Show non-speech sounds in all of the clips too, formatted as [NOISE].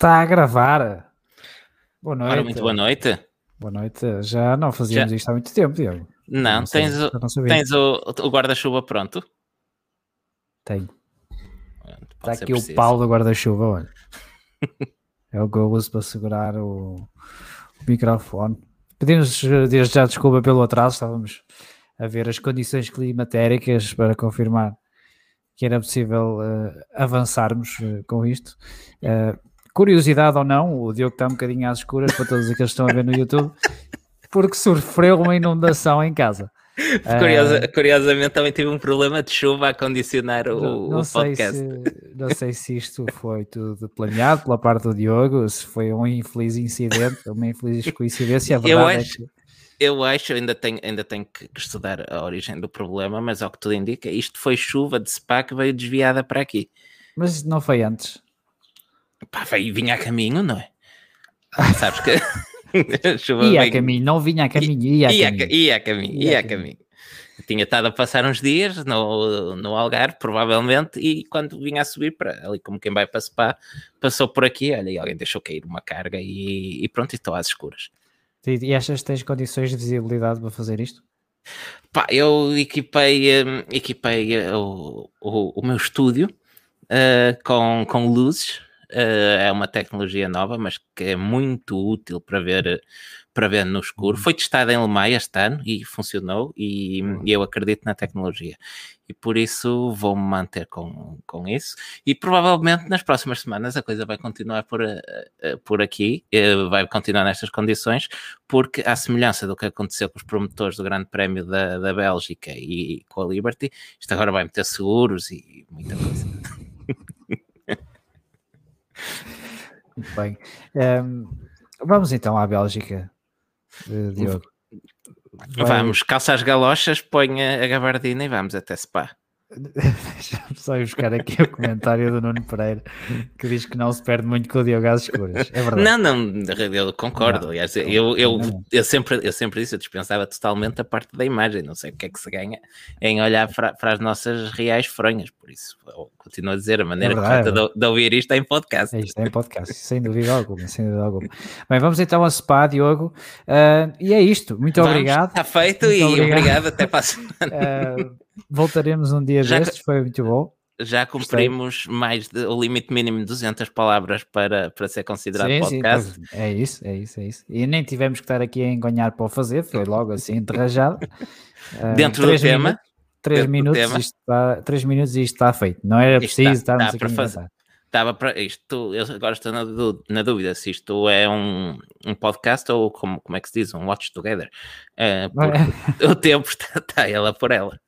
Está a gravar. Boa noite. Ora, muito boa noite. Boa noite. Já não fazíamos Já- isto há muito tempo, Diego. Não, Não sei, tens, o, não sabia. tens o, o guarda-chuva pronto? Tenho. Pode Está aqui preciso. o pau do guarda-chuva, olha. é o que eu uso para segurar o, o microfone. Pedimos desde já desculpa pelo atraso, estávamos a ver as condições climatéricas para confirmar que era possível eh, avançarmos eh, com isto. Eh, curiosidade ou não, o Diogo está um bocadinho às escuras para todos aqueles que estão a ver no YouTube, porque sofreu uma inundação em casa. [LAUGHS] Curiosa- curiosamente também tive um problema de chuva a condicionar o, Não, não o sei podcast. se, não sei se isto foi tudo planeado pela parte do Diogo, se foi um infeliz incidente, uma infeliz coincidência. A Eu verdade é acho- que Eu acho, ainda tenho, ainda tenho que que estudar a origem do problema, mas ao que tudo indica, isto foi chuva de SPA que veio desviada para aqui. Mas não foi antes. Pá, vinha a caminho, não é? [LAUGHS] Sabes que [LAUGHS] Ia a caminho, não vinha a caminho, ia a ia, a caminho. ca- ia a caminho, Ia a caminho. Tinha estado a passar uns dias no, no Algarve, provavelmente, e quando vinha a subir para ali, como quem vai para Spa, passou por aqui, olha, e alguém deixou cair uma carga e, e pronto, e estou às escuras. E, e achas que tens condições de visibilidade para fazer isto? Pá, eu equipei, hum, equipei eh, o, o, o meu estúdio eh, com, com luzes. Eh, é uma tecnologia nova, mas que é muito útil para ver, para ver no escuro. Foi testada em Lemay este ano e funcionou, e, e eu acredito na tecnologia. E por isso vou-me manter com, com isso. E provavelmente nas próximas semanas a coisa vai continuar por, eh, eh, por aqui, vai continuar nestas condições, porque à semelhança do que aconteceu com os promotores do Grande Prémio da, da Bélgica e com a Liberty, isto agora vai meter seguros e muita coisa. [LAUGHS] Muito bem. Ehm, vamos então à Bélgica, eh, Diogo. Vamos, calça as galochas, põe a a gabardina e vamos até Spa. [LAUGHS] Deixa-me só ir buscar aqui o comentário do Nuno Pereira que diz que não se perde muito com o Diogo às escuras. É verdade. Não, não, eu concordo. Não, aliás, eu, eu, eu, sempre, eu sempre disse, eu dispensava totalmente a parte da imagem. Não sei o que é que se ganha em olhar para, para as nossas reais fronhas. Por isso, continuo a dizer, a maneira verdade, é correta de, de ouvir isto é em podcast. É isto, é em podcast, sem dúvida alguma, sem dúvida alguma. Bem, vamos então a SPA, Diogo. Ah, e é isto. Muito Vamos, obrigado. Está feito Muito e obrigado. obrigado. até para a semana. [LAUGHS] Ah, voltaremos um dia Já destes, foi muito bom. Já cumprimos mais de, o limite mínimo de 200 palavras para, para ser considerado Sim, sim, podcast. pois, é isso, é isso, é isso. E nem tivemos que estar aqui a enganhar para o fazer, foi logo assim, enterrajado. [LAUGHS] Ah, Dentro do três tema, minutos- Três dentro do minutos, tema. isto está, três minutos e isto está feito. Não era Isto preciso dá- estarmos dá aqui para a fazer. inventar. Estava para isto, eu agora estou na, na dúvida se isto é um, um podcast ou como, como é que se diz, um watch together. Eh, [LAUGHS] porque o tempo está, está ela por ela.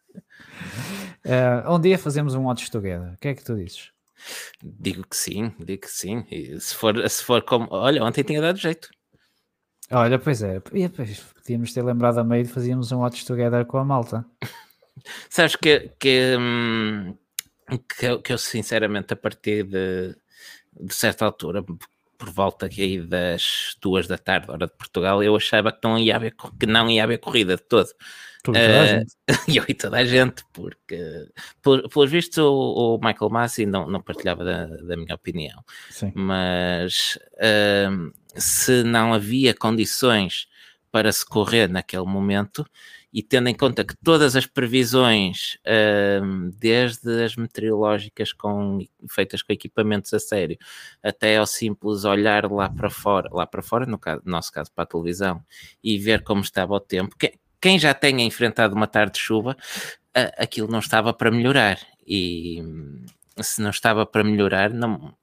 Ah, um dia fazemos um outro together. O que é que tu dizes? Digo que sim, digo que sim. E se for, se for como. Olha, ontem tinha dado jeito. Olha, pois é, e, podíamos ter lembrado a meio de fazíamos um Watch Together com a malta. [LAUGHS] Sabes que, que, hum, que, eu, que eu, sinceramente a partir de, de certa altura, por volta aqui das duas da tarde, hora de Portugal, eu achava que não ia haver, que não ia haver corrida de todo. Toda a Eh, [LAUGHS] e eu e toda a gente, porque pel- pelos vistos o, o Michael Massey não, não partilhava da, da minha opinião, Sim. mas hum, se não havia condições para se correr naquele momento, e tendo em conta que todas as previsões, hum, desde as meteorológicas com, feitas com equipamentos a sério, até ao simples olhar lá para fora, lá para fora, no, caso, no nosso caso para a televisão, e ver como estava o tempo, que- quem já tenha enfrentado uma tarde de chuva, aquilo não estava para melhorar. E hum, se não estava para melhorar, não,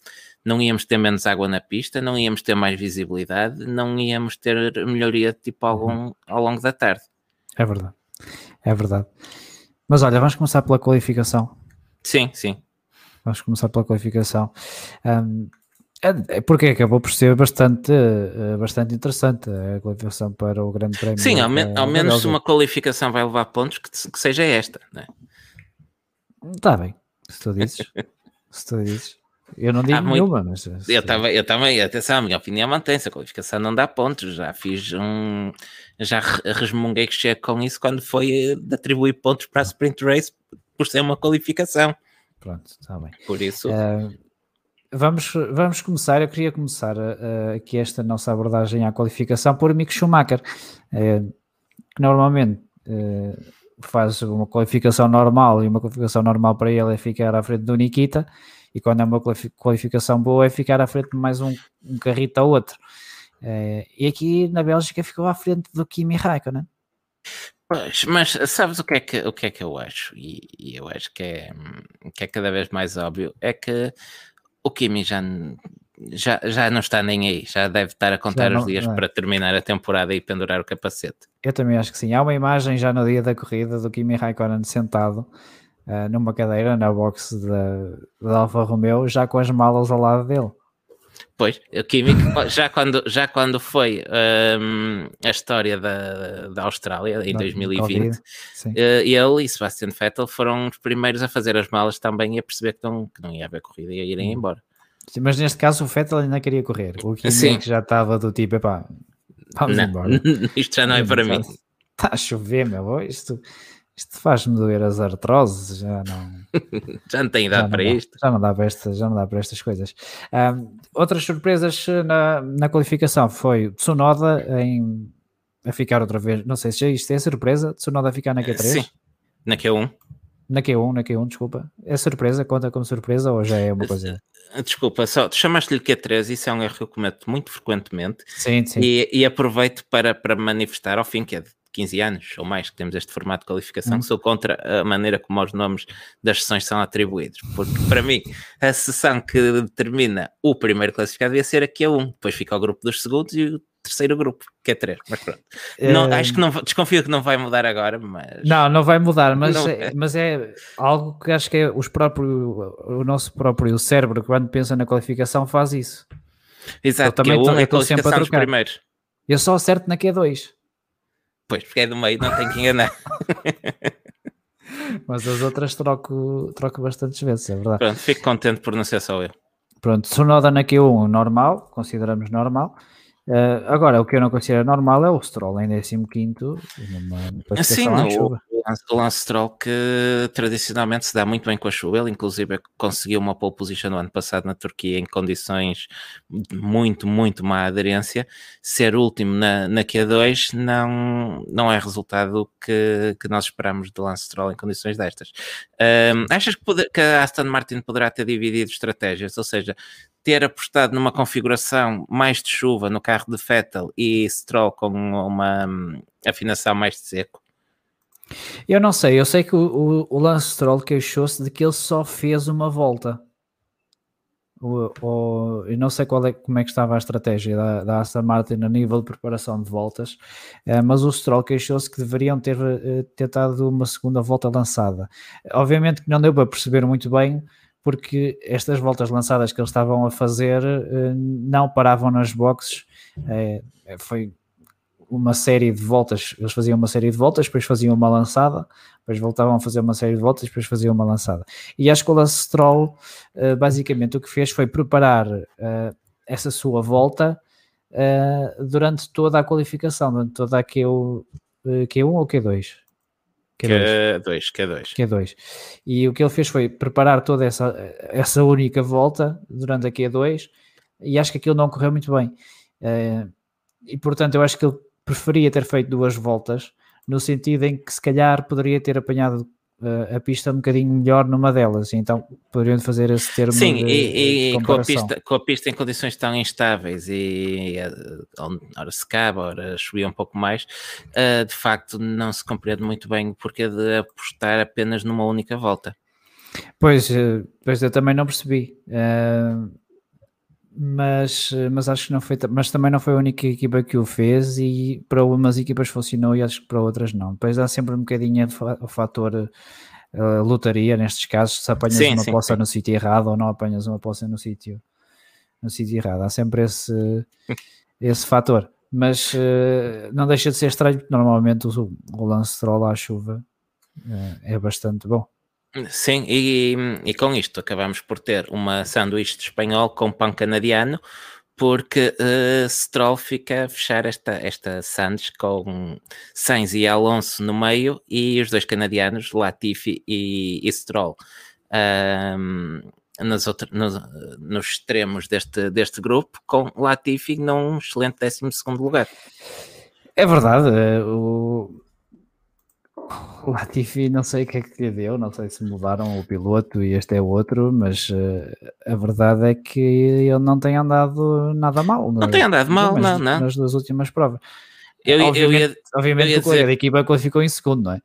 não íamos ter menos água na pista, não íamos ter mais visibilidade, não íamos ter melhoria de tipo algum ao longo da tarde. É verdade. É verdade. Mas olha, vamos começar pela qualificação. Sim, sim. Vamos começar pela qualificação. Ahm, é- é porque acabou por ser bastante, eh, bastante interessante a qualificação para o Grande Prémio. Sim, ao, me- ao menos uma qualificação vai levar pontos, que, que seja esta. Né? Está bem, se tu dizes. [LAUGHS] se tu dizes. Eu não digo Há muito- nenhuma, mas. se- Eu também, eu também, atenção, a minha opinião mantém-se, a qualificação não dá pontos, já fiz um, já re- resmunguei que chego com isso quando foi eh, de atribuir pontos para a Sprint Race por ser uma qualificação, Pronto, está bem. por isso, Eh, vamos, vamos começar. Eu queria começar uh, aqui esta nossa abordagem à qualificação por Mick Schumacher, uh, que normalmente uh, faz uma qualificação normal e uma qualificação normal para ele é ficar à frente do Nikita, e quando é uma qualificação boa é ficar à frente de mais um, um carrito ou outro. e aqui na Bélgica ficou à frente do Kimi Raikkonen. Pois, mas sabes o que é que, o que, é que eu acho? E, e eu acho que é, que é cada vez mais óbvio, é que o Kimi já, já, já não está nem aí, já deve estar a contar não, os dias é. para terminar a temporada e pendurar o capacete. Eu também acho que sim. Há uma imagem já no dia da corrida do Kimi Raikkonen sentado uh, numa cadeira na box da, da Alfa Romeo, já com as malas ao lado dele. Pois, o Kimi, [LAUGHS] já quando, já quando foi um, a história da, da Austrália, em 2020, uh, eh, ele e Sebastian Vettel foram os primeiros a fazer as malas também e a perceber que não, que não ia haver corrida e a irem hum. embora. Sim, mas neste caso o Vettel ainda queria correr. O Kimi Sim. já estava do tipo, epá, vamos não, embora. [LAUGHS] Isto já não é para mim. Está a chover, meu, isto isto faz-me doer as artroses, já não. [LAUGHS] já não tem idade para dá, isto. Já não dá para, esta, já não dá para estas coisas. Um, outras surpresas na, na qualificação foi Tsunoda em, a ficar outra vez. Não sei se isto é surpresa, Tsunoda a ficar na Q3. Sim, na Q1. Na Q1, na Q1, desculpa. É surpresa? Conta como surpresa ou já é uma coisa? Desculpa, só chamaste-lhe Q3, isso é um erro que eu cometo muito frequentemente. Sim, sim. E, e aproveito para, para manifestar ao fim que é 15 anos ou mais que temos este formato de qualificação, hum. sou contra a maneira como os nomes das sessões são atribuídos, porque para mim a sessão que determina o primeiro classificado devia ser aqui a 1, depois fica o grupo dos segundos e o terceiro grupo, que é 3, mas pronto. Não, é... Acho que não, desconfio que não vai mudar agora, mas... Não, não vai mudar, mas, é, mas é algo que acho que é os próprios, o nosso próprio cérebro, quando pensa na qualificação, faz isso. Exato, eu também que é, um, é a qualificação dos primeiros. Eu só acerto na Q2. Pois, porque é do meio, não tem que enganar. [LAUGHS] Mas as outras troco, troco bastantes vezes, é verdade. Pronto, fico contente por não ser só eu. Pronto, Sonoda na Q1 normal, consideramos normal. Uh, agora, o que eu não considero normal é o Stroll em 15 numa Sim, o, Lance Stroll que tradicionalmente se dá muito bem com a chuva, ele inclusive conseguiu uma pole position no ano passado na Turquia em condições muito, muito má aderência, ser último na, na Q2 não, não é resultado que, que nós esperamos do Lance Stroll em condições destas. Um, achas que, poder, que a Aston Martin poderá ter dividido estratégias, ou seja, ter apostado numa configuração mais de chuva no carro de Vettel e Stroll com uma hum, afinação mais de seco? Eu não sei, eu sei que o, o, o Lance Stroll queixou-se de que ele só fez uma volta. O, o, eu não sei qual é, como é que estava a estratégia da, da Aston Martin a nível de preparação de voltas, eh, mas o Stroll queixou-se que deveriam ter eh, tentado uma segunda volta lançada. Obviamente que não deu para perceber muito bem porque estas voltas lançadas que eles estavam a fazer eh, não paravam nas boxes. Foi uma série de voltas, eles faziam uma série de voltas, depois faziam uma lançada, depois voltavam a fazer uma série de voltas, depois faziam uma lançada. E a escola Stroll, eh, basicamente, o que fez foi preparar essa sua volta durante toda a qualificação, durante toda a Q, Q1 ou Q2? Q2. Q2, Q2. Q2. E o que ele fez foi preparar toda essa, essa única volta durante a Q2 e acho que aquilo não correu muito bem. E portanto, eu acho que ele preferia ter feito duas voltas, no sentido em que se calhar poderia ter apanhado uh, a pista um bocadinho melhor numa delas, então poderiam fazer esse termo Sim, de, e, e com, a pista, com a pista em condições tão instáveis e uh, ora secava, ora chovia um pouco mais, uh, de facto não se compreende muito bem o porquê de apostar apenas numa única volta. Pois, pois eu também não percebi. Uh, mas, mas acho que não foi, mas também não foi a única equipa que o fez e para umas equipas funcionou e acho que para outras não. Depois há sempre um bocadinho o fator uh, lotaria nestes casos, se apanhas sim, uma sim, poça sim. no sítio errado ou não apanhas uma poça no sítio no sítio errado. Há sempre esse, esse fator. Mas uh, não deixa de ser estranho, porque normalmente o, o lance troll à chuva uh, é bastante bom. Sim, e, e com isto acabamos por ter uma sanduíche de espanhol com pão canadiano, porque uh, Stroll fica a fechar esta, esta sandes com Sainz e Alonso no meio e os dois canadianos, Latifi e, e Stroll. Outras, nos, nos, extremos deste, deste grupo, com Latifi num excelente 12 lugar. É verdade, eh, o, o Latifi não sei o que é que lhe deu, não sei se mudaram o piloto e este é outro, mas uh, a verdade é que ele não tem andado nada mal. Não tem andado mal, não, não. Nas duas últimas provas. Eu, obviamente, eu ia, obviamente eu ia o colega da equipa qualificou em segundo, não é?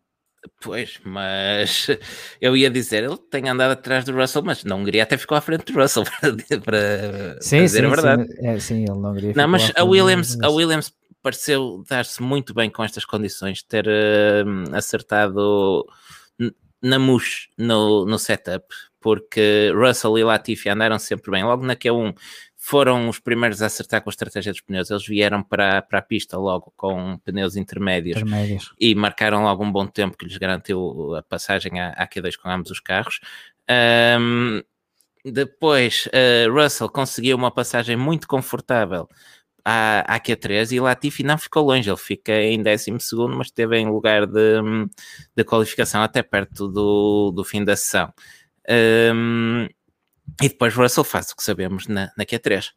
Pois, mas [LAUGHS] eu ia dizer, ele tem andado atrás do Russell, mas não Hungria até ficou à frente do Russell [LAUGHS] para, para sim, dizer sim, a verdade. Sim, é, sim, ele não Hungria Não, mas a Williams, a Williams pareceu dar-se muito bem com estas condições, ter uh, acertado na mush no, no setup, porque Russell e Latifi andaram sempre bem. Logo na Q1 foram os primeiros a acertar com a estratégia dos pneus. Eles vieram para, para a pista logo com pneus intermédios, intermédios. e marcaram logo um bom tempo que lhes garantiu a passagem à, à Q2 com ambos os carros. Um, depois, uh, Russell conseguiu uma passagem muito confortável à, à Q3 e Latifi não ficou longe, ele fica em 12, mas esteve em lugar de, de qualificação até perto do, do fim da sessão. Um, e depois Russell faz o que sabemos na, na Q3.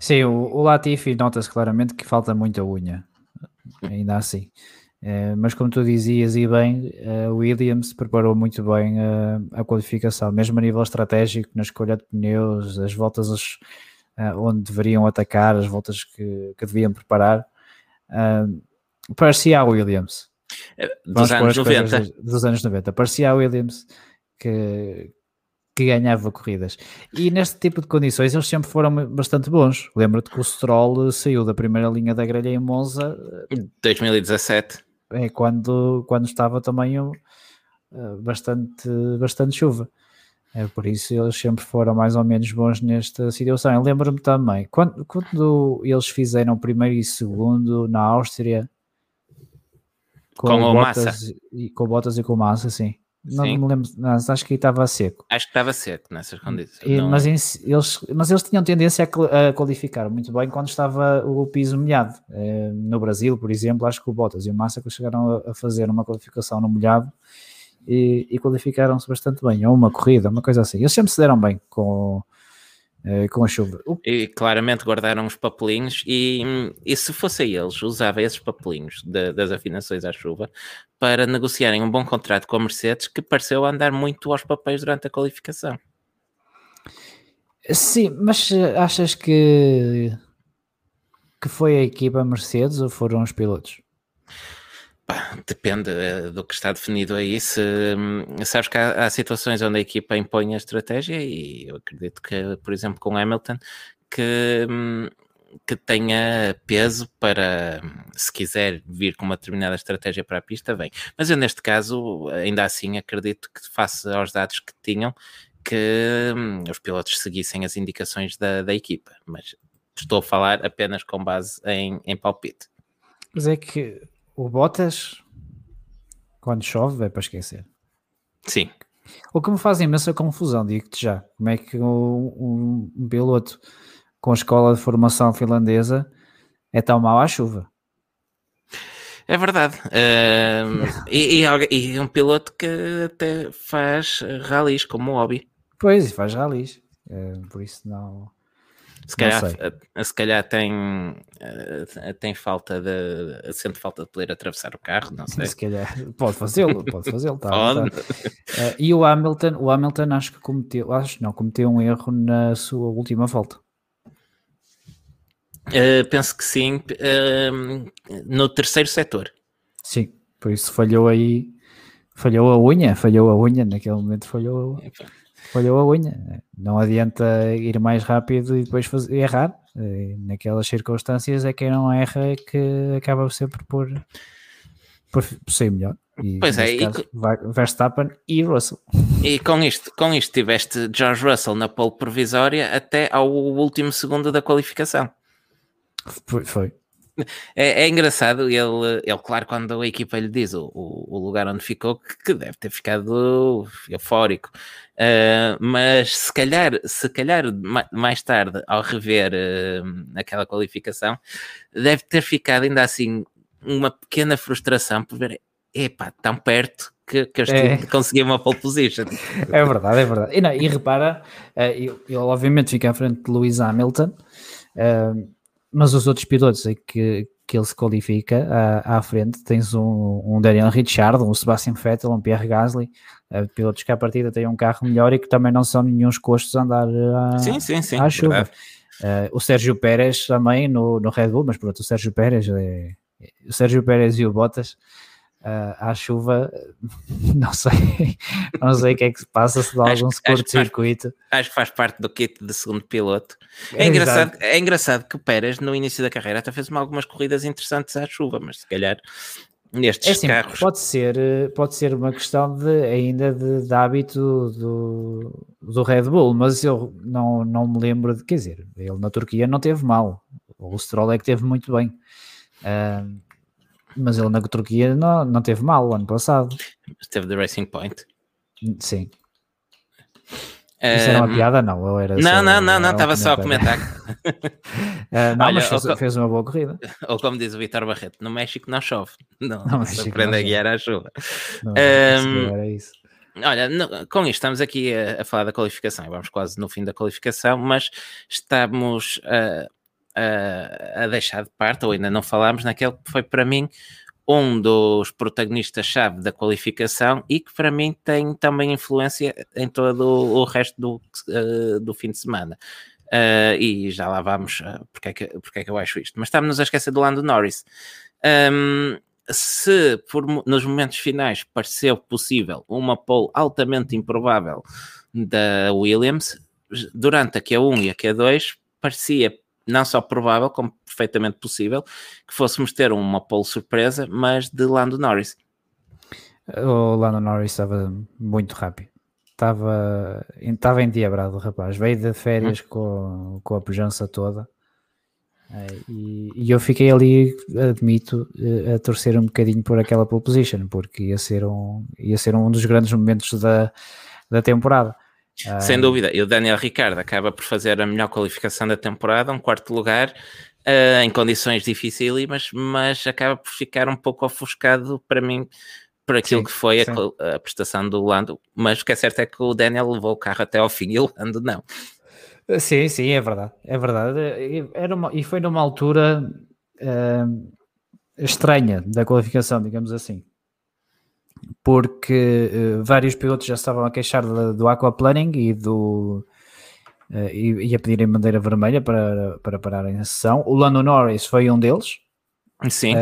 Sim, o, o Latifi nota-se claramente que falta muita unha, ainda assim. É, mas como tu dizias e bem, o Williams preparou muito bem a, a, qualificação, mesmo a nível estratégico, na escolha de pneus, as voltas onde deveriam atacar, as voltas que, que deviam preparar. parecia a Williams. É, dos anos 90. Dos anos 90. Parecia a Williams que, que ganhava corridas. E neste tipo de condições eles sempre foram bastante bons. Lembra-te que o Stroll saiu da primeira linha da grelha em Monza 2017. É quando, quando estava também bastante, bastante chuva. É por isso eles sempre foram mais ou menos bons nesta situação. Eu lembro-me também, quando, quando eles fizeram primeiro e segundo na Áustria com, com o Massa e com Bottas e com Massa, sim. Não Sim. me lembro, não, acho que estava seco. Acho que estava seco nessas condições. E, mas, em, eles, mas eles tinham tendência a, a, qualificar muito bem quando estava o piso molhado. Eh, no Brasil, por exemplo, acho que o Bottas e o Massa chegaram a, a fazer uma qualificação no molhado e, e qualificaram-se bastante bem. Ou uma corrida, uma coisa assim. Eles sempre se deram bem com, eh, com a chuva. E claramente guardaram os papelinhos e, e se fosse eles, usava esses papelinhos de, das afinações à chuva para negociarem um bom contrato com a Mercedes que pareceu andar muito aos papéis durante a qualificação. Sim, mas achas que que foi a equipa Mercedes ou foram os pilotos? Depende eh, do que está definido aí. Se, hum, sabes que há, há, situações onde a equipa impõe a estratégia, e eu acredito que, por exemplo, com Hamilton, que, hum, que tenha peso para, se quiser vir com uma determinada estratégia para a pista, vem. Mas eu, neste caso, ainda assim, acredito que, face aos dados que tinham, que hum, os pilotos seguissem as indicações da, da equipa. Mas estou a falar apenas com base em, em palpite. Mas é que o Bottas, quando chove, é para esquecer. Sim. O que me faz imensa confusão, digo-te já. Como é que um, um, piloto com a escola de formação finlandesa é tão mau à chuva? É verdade. Uh, [LAUGHS] e, e, e, um piloto que até faz ralis como hobby. Pois, faz ralis. Uh, por isso não. Se calhar, eh, se calhar tem, eh, tem falta de. sente falta de poder atravessar o carro, não sei. Se calhar pode fazê-lo, pode fazê-lo. Tá, pode. Tá. Uh, e o Hamilton, o Hamilton acho que cometeu, acho não, cometeu um erro na sua última volta. Uh, penso que sim, uh, no terceiro setor. Sim, por isso falhou aí, falhou a unha, falhou a unha, naquele momento falhou. A falhou a unha. Não adianta ir mais rápido e depois fazer, errar. Naquelas circunstâncias é quem não erra que acaba sempre por, por, por ser melhor. E, pois é, caso, e, Verstappen e Russell. E com isto, com isto tiveste George Russell na pole provisória até ao último segundo da qualificação. Foi. É, é, engraçado, ele, ele, claro, quando a equipa lhe diz o, o, lugar onde ficou, que deve ter ficado eufórico. Uh, mas se calhar, se calhar mais tarde, ao rever uh, aquela qualificação, deve ter ficado ainda assim uma pequena frustração por ver, epá, tão perto que, que eu é. consegui uma pole position. [LAUGHS] É verdade, é verdade. E, não, e repara, ele, ele obviamente fica à frente de Lewis Hamilton, mas os outros pilotos que, que ele se qualifica à, à frente, tens um, um Daniel Ricciardo, um Sebastian Vettel, um Pierre Gasly, uh, pilotos que à partida têm um carro melhor e que também não são nenhum custos a andar à, sim, sim, sim, à chuva. Uh, o Sérgio Pérez também no, no Red Bull, mas pronto, o Sérgio Pérez é, o Sérgio Pérez e o Bottas uh, à chuva, [LAUGHS] não sei, não sei o que é que se passa, se dá acho, algum curto-circuito. Acho, acho, que faz parte do kit de segundo piloto. É, é engraçado, é engraçado que o Pérez, no início da carreira, até fez algumas corridas interessantes à chuva, mas se calhar nestes é assim, carros. Pode ser, pode ser uma questão de, ainda de, de hábito do, do Red Bull, mas eu não, não me lembro de, quer dizer, ele na Turquia não teve mal, o Stroll é que teve muito bem. Uh, mas ele na Turquia não, não teve mal ano passado. Teve the Racing Point. Sim. Isso era uma piada? Não, ou era não, não, não, não, estava só a comentar. uh, [LAUGHS] não, mas fez, uma boa corrida. [LAUGHS] Ou como diz o Vitor Barreto, no México não chove. Não, não se aprende a guiar à chuva. Era isso. Olha, no, com isto estamos aqui a, falar da qualificação, vamos quase no fim da qualificação, mas estamos a, deixar de parte, ou ainda não falámos, naquele que foi para mim um dos protagonistas-chave da qualificação e que para mim tem também influência em todo o resto do, uh, do fim de semana. Uh, e já lá vamos uh, porque, é que, porque é que eu acho isto. Mas estamos a esquecer do Lando Norris. Um, se por, nos momentos finais pareceu possível uma pole altamente improvável da Williams, durante a Q1 e a Q2 parecia não só provável, como perfeitamente possível, que fôssemos ter uma pole surpresa, mas de Lando Norris. O Lando Norris estava muito rápido. Estava, estava endiabrado, rapaz. Veio de férias hum. com, com a pujança toda. Eh, e, e, eu fiquei ali, admito, eh, a torcer um bocadinho por aquela pole position, porque ia ser um, ia ser um dos grandes momentos da, da temporada. Sem dúvida. E o Daniel Ricardo acaba por fazer a melhor qualificação da temporada, um quarto lugar, uh, em condições dificílimas, mas acaba por ficar um pouco ofuscado para mim por aquilo sim, que foi a, a, prestação do Lando. Mas o que é certo é que o Daniel levou o carro até ao fim e o Lando não. Sim, sim, é verdade. É verdade. Era uma, e foi numa altura uh, estranha da qualificação, digamos assim porque uh, vários pilotos já estavam a queixar do, do aquaplaning e do uh, e, e, a pedirem bandeira vermelha para, para pararem a sessão. O Lando Norris foi um deles. Sim.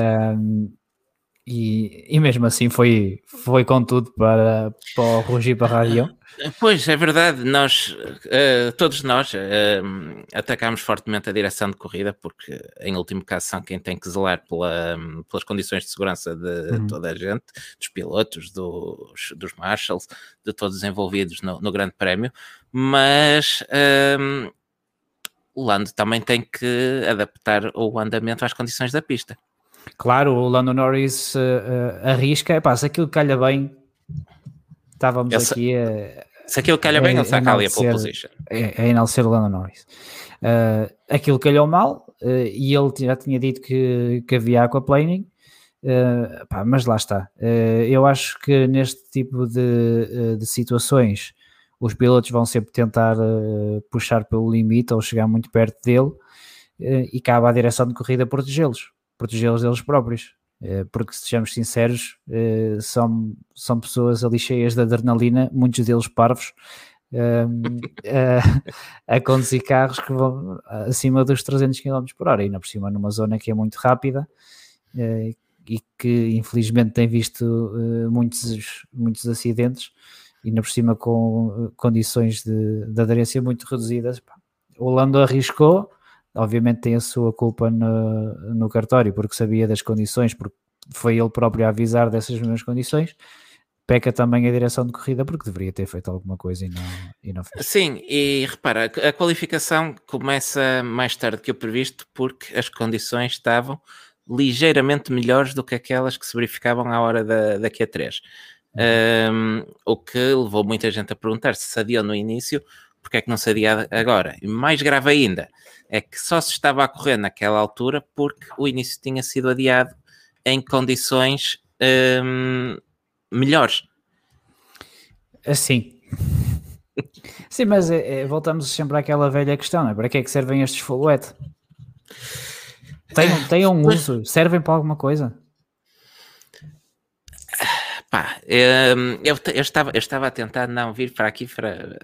E, e mesmo assim foi, foi com tudo para, para o rugir para a rádio. [LAUGHS] Pois, é verdade, nós, uh, todos nós, uh, atacámos fortemente a direção de corrida, porque em último caso são quem tem que zelar pela, pelas condições de segurança de uhum. toda a gente, dos pilotos, dos, dos marshals, de todos os envolvidos no, no Grande Prémio, mas um, o Lando também tem que adaptar o andamento às condições da pista. Claro, o Lando Norris uh, arrisca, pá, se aquilo calha bem, estávamos Esse, aqui a. Se aquilo calha bem, ele saca ali a pole position. É, é enaltecer o Lando Norris. Uh, aquilo calhou mal uh, e ele já tinha dito que, que havia aquaplaning, uh, pá, mas lá está. Uh, eu acho que neste tipo de, de situações os pilotos vão sempre tentar puxar pelo limite ou chegar muito perto dele e cabe à direção de corrida protegê-los, protegê-los deles próprios. Eh, porque sejamos sinceros, eh, são, são pessoas ali cheias de adrenalina, muitos deles parvos, ehm, [LAUGHS] a, a, conduzir carros que vão acima dos 300 km por hora, ainda por cima numa zona que é muito rápida eh, e que infelizmente tem visto muitos, muitos acidentes, ainda por cima com condições de, de aderência muito reduzidas. O Lando arriscou, obviamente tem a sua culpa no, no cartório, porque sabia das condições, porque foi ele próprio a avisar dessas mesmas condições. Peca também a direção de corrida porque deveria ter feito alguma coisa e não, e não fez. Sim, e repara, a qualificação começa mais tarde que o previsto porque as condições estavam ligeiramente melhores do que aquelas que se verificavam à hora da, da Q3. Um, o que levou muita gente a perguntar se se adiou no início, porque é que não se adia agora? E mais grave ainda, é que só se estava a correr naquela altura porque o início tinha sido adiado em condições um, melhores. Assim. Sim, mas é, é, voltamos sempre àquela velha questão, é? para que é que servem estes full wet? Tem, um uso, servem para alguma coisa? Pá, eu, eu, eu, estava, eu estava a tentar não vir para aqui para,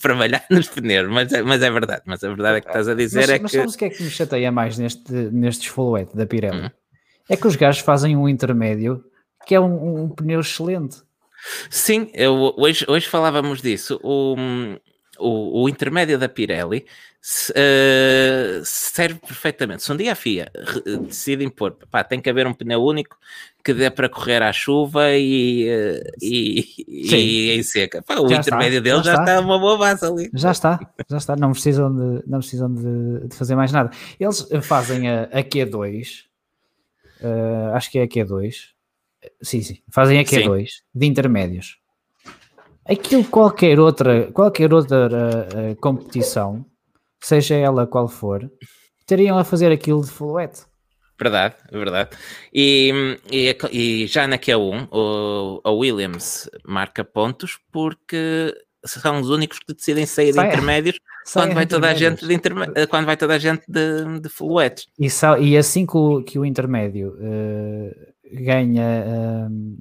para malhar nos pneus, mas, é, mas é verdade. Mas a verdade é que estás a dizer mas, é mas que. Mas sabes o que é que me chateia mais neste, nestes full wet da Pirelli? Hum. É que os gajos fazem um intermédio que é um, um pneu excelente. Sim, eu, hoje, hoje falávamos disso. O, o, o intermédio da Pirelli uh, serve perfeitamente. Se um dia a FIA decide impor, pá, tem que haver um pneu único que dê para correr à chuva e, uh, e, e, em seca. Pá, o já intermédio está, dele já, já está. está. uma boa base ali. Já está, já está. Não precisam de, não precisam de, de fazer mais nada. Eles fazem a, a Q2, uh, eh, acho que é a Q2. Sim, sim. Fazem a Q2 sim. de intermédios aquilo qualquer outra, qualquer outra uh, competição, seja ela qual for, teriam a fazer aquilo de full wet. Verdade, verdade. E, e, e, já na Q1, o, a Williams marca pontos porque são os únicos que decidem sair sai, de intermédios quando vai, toda a gente de interme... quando vai toda a gente de, de wet. E, e assim que o, que o intermédio uh, ganha uh,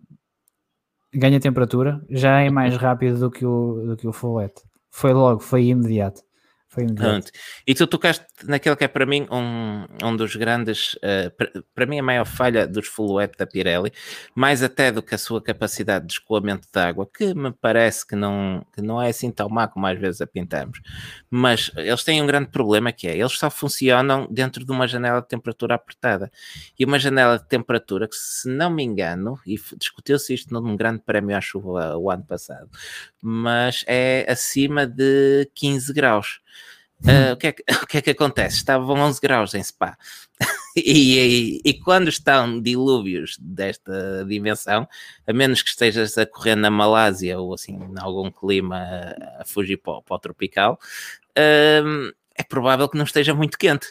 ganha temperatura, já é mais rápido do que o, do que o wet. Foi logo, foi imediato. Foi imediato. E tu tocaste naquele que é para mim um, um dos grandes, uh, para, para mim a maior falha dos full wet da Pirelli, mais até do que a sua capacidade de escoamento de água, que me parece que não, que não é assim tão má como às vezes a pintamos, mas eles têm um grande problema que é, eles só funcionam dentro de uma janela de temperatura apertada, e uma janela de temperatura que se não me engano, e discutiu-se isto num grande prémio à chuva o ano passado, mas é acima de 15 graus. Uh, o, que é que, [LAUGHS] o que é que acontece? Estavam 11 graus em Spa. [LAUGHS] e, e, e, quando estão dilúvios desta dimensão, a menos que estejas a correr na Malásia ou assim, em algum clima a fugir para, para o tropical, uh, é provável que não esteja muito quente.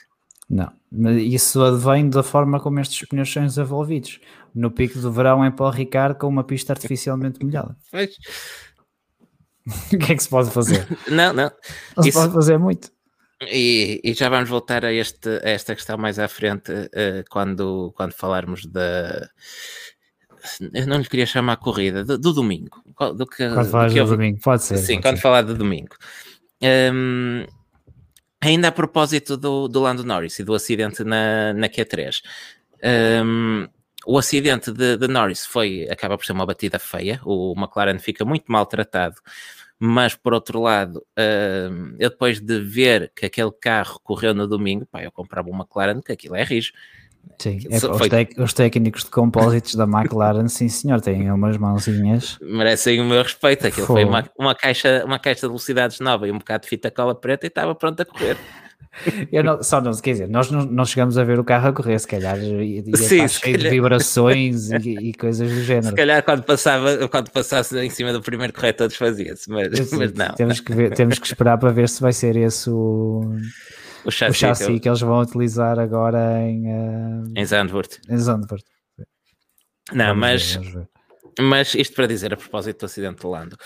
Não, mas isso advém da forma como estes pneus são desenvolvidos. No pico do verão em Paul Ricard com uma pista artificialmente molhada. [LAUGHS] Pois. o que é que se pode fazer? Não, não. Não se isso... pode fazer muito. E, e, já vamos voltar a, este, a esta questão mais à frente uh, quando, quando falarmos da. Eu não lhe queria chamar a corrida, do, do domingo. Do que, quando falar do, do domingo, pode ser. Sim, pode quando ser. falar do domingo. Um, ainda a propósito do, do Lando Norris e do acidente na, na Q3. Um, o acidente de, de, Norris foi, acaba por ser uma batida feia, o McLaren fica muito maltratado mas por outro lado, uh, eu depois de ver que aquele carro correu no domingo, pá, eu comprava uma McLaren, que aquilo é rijo. Sim, é, foi... os, os, técnicos de compósitos da McLaren, sim senhor, têm umas mãozinhas. Merecem o meu respeito, aquilo foi uma, uma, caixa, uma caixa de velocidades nova e um bocado de fita cola preta e estava pronto a correr. Eu não, só não, quer dizer, nós não, não, chegamos a ver o carro a correr, se calhar ia, ia Sim, estar cheio calhar. de vibrações e, e, coisas do género. Se calhar quando, passava, quando passasse em cima do primeiro corretor desfazia-se, mas, mas não. Temos que, ver, temos que esperar para ver se vai ser esse o, o chassi, o chassi que, eu... que, eles vão utilizar agora em, uh, em Zandvoort. Em Zandvoort. Não, vamos mas... Ver, mas isto para dizer a propósito do acidente de Lando.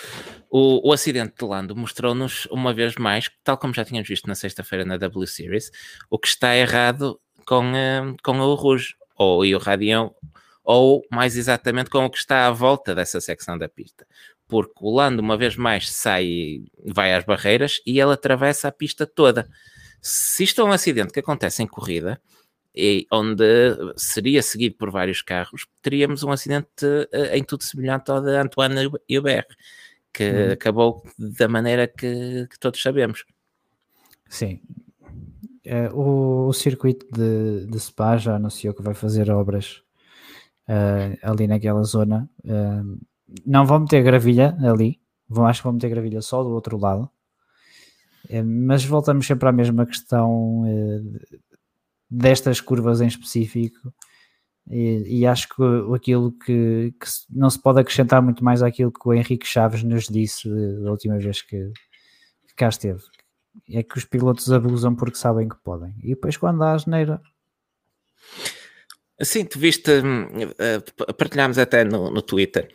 O, o acidente de Lando mostrou-nos uma vez mais, tal como já tínhamos visto na sexta-feira na W Series, o que está errado com, uh, com o Rouge, ou e o Radião, ou mais exatamente com o que está à volta dessa secção da pista. Porque o Lando, uma vez mais, sai, vai às barreiras e ele atravessa a pista toda. Se isto é um acidente que acontece em corrida, e onde seria seguido por vários carros, teríamos um acidente uh, em tudo semelhante ao de Antoine Hubert, que hum. acabou da maneira que, que, todos sabemos. Sim. Uh, o, o, circuito de, de Spa já anunciou que vai fazer obras uh, ali naquela zona. não vão meter gravilha ali, vão, acho que vão meter gravilha só do outro lado. mas voltamos sempre à mesma questão destas curvas em específico. E, e acho que aquilo que, que, não se pode acrescentar muito mais àquilo que o Henrique Chaves nos disse da última vez que, que cá esteve. É que os pilotos abusam porque sabem que podem. E depois quando há asneira. Sim, tu viste, hum, eh, partilhámos até no, no Twitter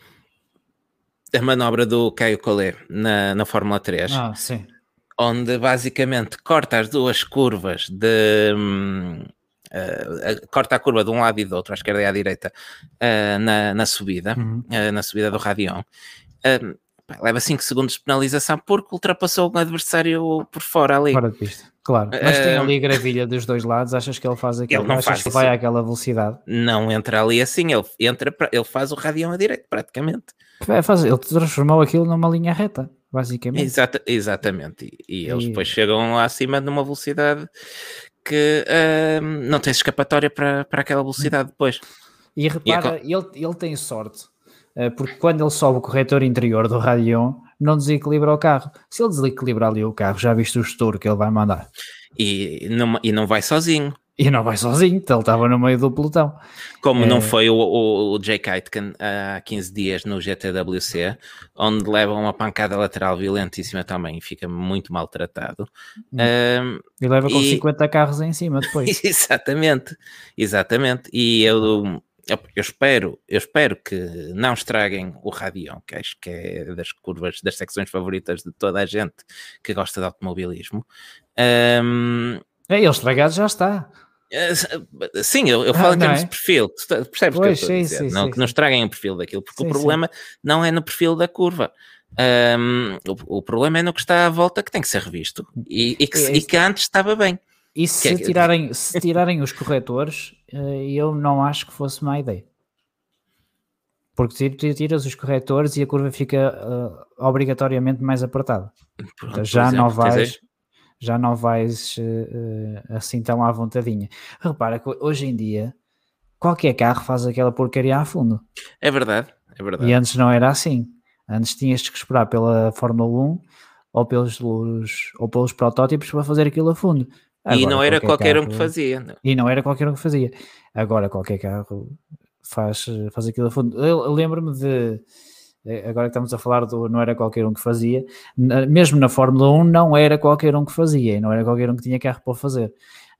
a manobra do Caio Collet na, na Fórmula 3. Ah, sim. Onde basicamente corta as duas curvas de. Uh, corta a curva de um lado e do outro, à esquerda e à direita, uh, na, na, subida, Uhum. uh, na subida do Radion. leva 5 segundos de penalização porque ultrapassou o adversário por fora ali. Fora de pista. Claro, mas tem ali gravilha dos dois lados, achas que ele faz aquilo? Ele não achas faz que isso. vai àquela velocidade? Não entra ali assim, ele, entra, pra- ele faz o Radion à direita, praticamente. É, faz- ele transformou aquilo numa linha reta, basicamente. Exata, exatamente. E, e eles E- depois chegam lá acima numa velocidade que ahm, não tem escapatória para, para aquela velocidade depois. E repara, ele, ele tem sorte, eh, porque quando ele sobe o corretor interior do Radion, não desequilibra o carro. Se ele desequilibrar ali o carro, já viste o estouro que ele vai mandar. E não, e não vai sozinho. E não vai sozinho, ele estava no meio do pelotão. Como É. não foi o, o, o Jake Aitken há 15 dias no GTWC, onde leva uma pancada lateral violentíssima também e fica muito maltratado. Hum. Ahm, E leva com E- 50 carros em cima depois. [LAUGHS] exatamente, exatamente. E eu, eu, espero, eu espero que não estraguem o Radion, que acho que é das curvas, das secções favoritas de toda a gente que gosta de automobilismo. Ahm, É, ele estragado já está. eh, Sim, eu, eu Ah, falo em não termos é? de perfil, tu tá- percebes o que eu Pois, estou a sim, dizer? sim, não, sim, que não estraguem o perfil daquilo, porque o problema não é no perfil da curva. Ahm, o, o problema é no que está à volta que tem que ser revisto e, e que, se- É e que antes estava bem. E se, Que é que- tirarem, se tirarem os corretores, eh, eu não acho que fosse má ideia. Porque tu tu tiras os corretores e a curva fica eh, obrigatoriamente mais apertada. Pronto, Então já não exemplo, quer vais, dizer, já não vais eh, assim tão à vontadinha. Repara que hoje em dia qualquer carro faz aquela porcaria a fundo. É verdade, é verdade. E antes não era assim. Antes tinhas que esperar pela Fórmula 1 ou pelos, ou pelos protótipos para fazer aquilo a fundo. E Agora não era qualquer um que carro- fazia. não. E não era qualquer um que fazia. Agora qualquer carro faz, faz aquilo a fundo. Eu, eu lembro-me de. Eh, Agora que estamos a falar do não era qualquer um que fazia, mesmo na Fórmula 1 não era qualquer um que fazia, e não era qualquer um que tinha carro para fazer.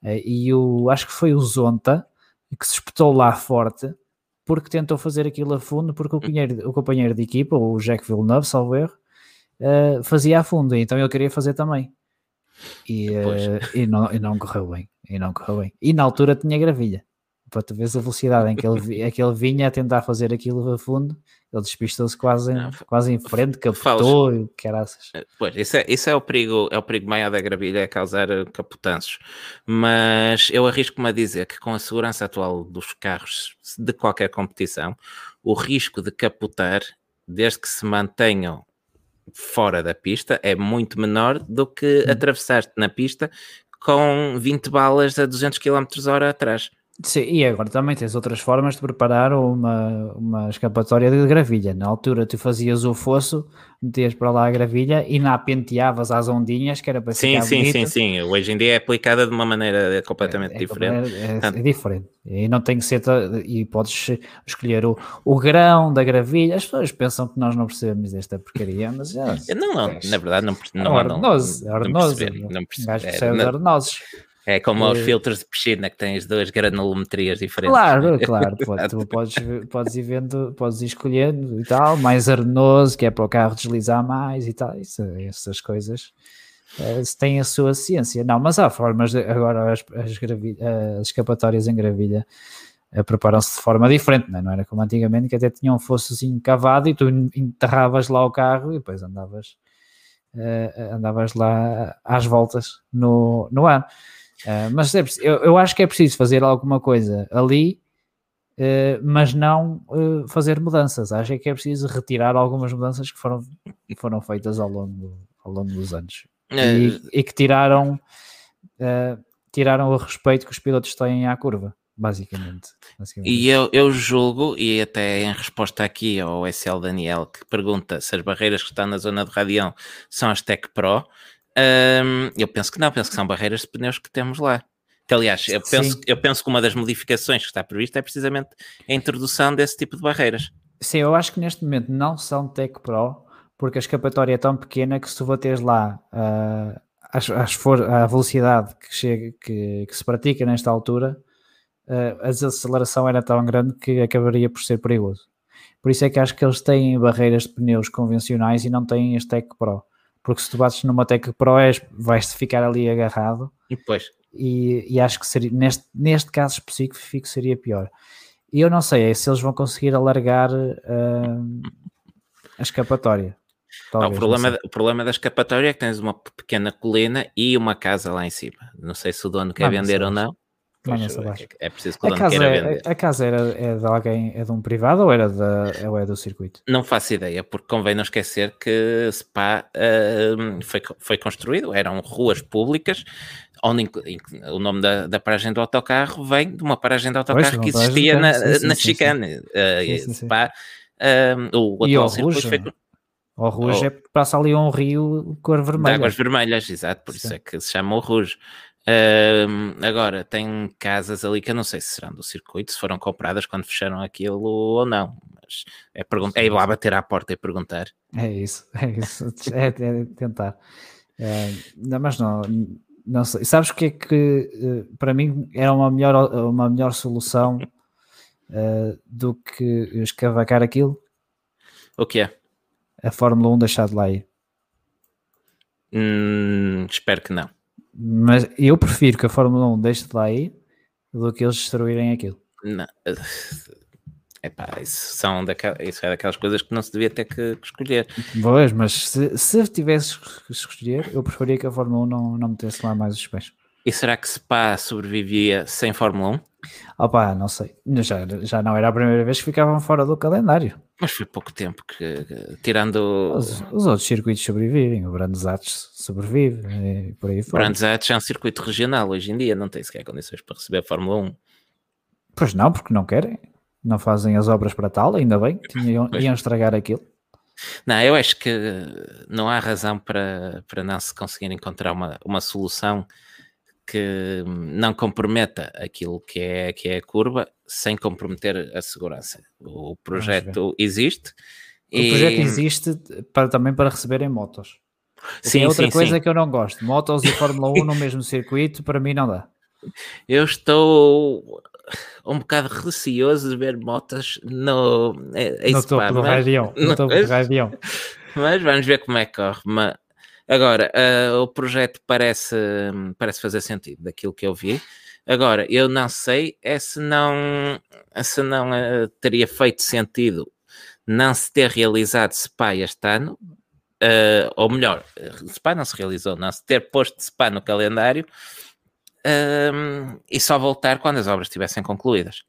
Eh, E o, acho que foi o Zonta que se espetou lá forte porque tentou fazer aquilo a fundo, porque o companheiro, o companheiro de equipa, o Jack Villeneuve, salvo erro, eh, fazia a fundo, então ele queria fazer também. E, e, não, e não correu bem. E não correu bem. E na altura tinha gravilha. Para tu veres a velocidade em que ele, é que ele vinha a tentar fazer aquilo a fundo, ele despistou-se quase, em- Não, quase em frente, capotou e caraças. Pois, isso é, isso é o perigo, é o perigo maior da gravilha, é causar eh, capotanços. Mas eu arrisco-me a dizer que com a segurança atual dos carros de qualquer competição, o risco de capotar, desde que se mantenham fora da pista, é muito menor do que Hum. atravessar-te na pista com 20 balas a 200 km hora atrás. Sim, e agora também tens outras formas de preparar uma, uma escapatória de gravilha. Na altura tu fazias o fosso, metias para lá a gravilha e na penteavas às ondinhas, que era para Sim, ficar sim, bonito. sim, sim. Hoje em dia é aplicada de uma maneira completamente É- é diferente. É, é- Portanto- é diferente. E não tem que ser. E podes escolher o, o grão da gravilha. As pessoas pensam que nós não percebemos desta porcaria, mas já. Não, não, na verdade não, perce- É não, não, é não não É, não- arenosos. É como aos Eh, filtros de piscina que tens duas granulometrias diferentes. Claro, [LAUGHS] claro. pode- tu podes, podes ir vendo, podes ir escolhendo e tal, mais arenoso, que é para o carro deslizar mais e tal. Isso, essas coisas eh, têm a sua ciência. Não, mas há formas de, agora as, as, gravi- as escapatórias em gravilha eh, preparam-se de forma diferente, não, é? não era como antigamente que até tinham um fossozinho cavado e tu enterravas lá o carro e depois andavas, eh, andavas lá às voltas no, no ar. Eh, mas é eu, eu acho que é preciso fazer alguma coisa ali, eh, mas não eh, fazer mudanças. Acho que é preciso retirar algumas mudanças que foram, foram feitas ao longo, ao longo dos anos Eh, e, e que tiraram, tiraram o respeito que os pilotos têm à curva, basicamente. basicamente. E eu, eu julgo, e até em resposta aqui ao SL Daniel, que pergunta se as barreiras que estão na zona do Radião são as Tech Pro, hum, eu penso que não, penso que são barreiras de pneus que temos lá. Que, aliás, eu penso, Sim. eu penso que uma das modificações que está prevista é precisamente a introdução desse tipo de barreiras. Sim, eu acho que neste momento não são Tech Pro, porque a escapatória é tão pequena que se tu bateres lá às- às for- à velocidade que, chega, que, que se pratica nesta altura, ah, a desaceleração era tão grande que acabaria por ser perigoso. Por isso é que acho que eles têm barreiras de pneus convencionais e não têm as Tech Pro. Porque se tu bates numa Tech Pro, és, vais ficar ali agarrado. E depois? E, e acho que seria, neste, neste caso específico seria pior. E eu não sei é se eles vão conseguir alargar uh, a escapatória. Talvez, o, problema, o problema da escapatória é que tens uma pequena colina e uma casa lá em cima. Não sei se o dono quer não, vender não ou não. Pois, é, é preciso que o a casa queira é, vender. A casa era, é de alguém, é de um privado ou era ou é do circuito? Não faço ideia, porque convém não esquecer que Spa uh, foi, foi construído, eram ruas públicas, onde o nome da, da paragem do autocarro vem de uma paragem de autocarro pois, que existia na, sim, na sim, chicane. Sim. Uh, Spa, uh, o atual circuito foi o Rouge oh. é passa ali um rio cor vermelha. De águas vermelhas, exato, por Sim. isso é que se chama o Rouge. Uh, agora, tem casas ali que eu não sei se serão do circuito, se foram compradas quando fecharam aquilo ou não. Mas é, perguntar, é ir lá bater à porta e perguntar. É isso, [LAUGHS] é isso. é, é tentar. É, não, mas não, não sei. Sabes o que é que eh, para mim era uma melhor, uma melhor solução uh, do que escavacar aquilo? O que é? a Fórmula 1 deixar de lá ir? Hum, espero que não. Mas eu prefiro que a Fórmula 1 deixe de lá ir do que eles destruírem aquilo. Não. Epá, isso, são daquelas, isso é daquelas coisas que não se devia ter que, que escolher. Pois, mas se, se tivesse que escolher, eu preferia que a Fórmula 1 não, não metesse lá mais os pés. E será que Spa sobrevivia sem Fórmula 1? Opa, não sei. Já, já não era a primeira vez que ficavam fora do calendário. Mas foi pouco tempo que, tirando. Os, os outros circuitos sobrevivem, o Brands Hatch sobrevive e por aí fora. O Brands Hatch é um circuito regional hoje em dia, não tem sequer condições para receber a Fórmula 1. Pois não, porque não querem. Não fazem as obras para tal, ainda bem. Tinham, [LAUGHS] iam estragar aquilo. Não, eu acho que não há razão para, para não se conseguir encontrar uma, uma solução que não comprometa aquilo que é, que é a curva sem comprometer a segurança. O projeto existe. O e... projeto existe para, também para receberem motos. Sim, é outra sim, coisa sim. que eu não gosto. Motos e Fórmula 1 no mesmo circuito, para mim não dá. [LAUGHS] Eu estou um bocado receoso de ver motas no, em no topo do radião. No [LAUGHS] topo do radião. Mas vamos ver como é que corre. Mas Agora, uh, o projeto parece, parece fazer sentido daquilo que eu vi. Agora, eu não sei é se não, se não uh, teria feito sentido não se ter realizado SPA este ano, uh, ou melhor, SPA não se realizou, não se ter posto SPA no calendário e só voltar quando as obras estivessem concluídas.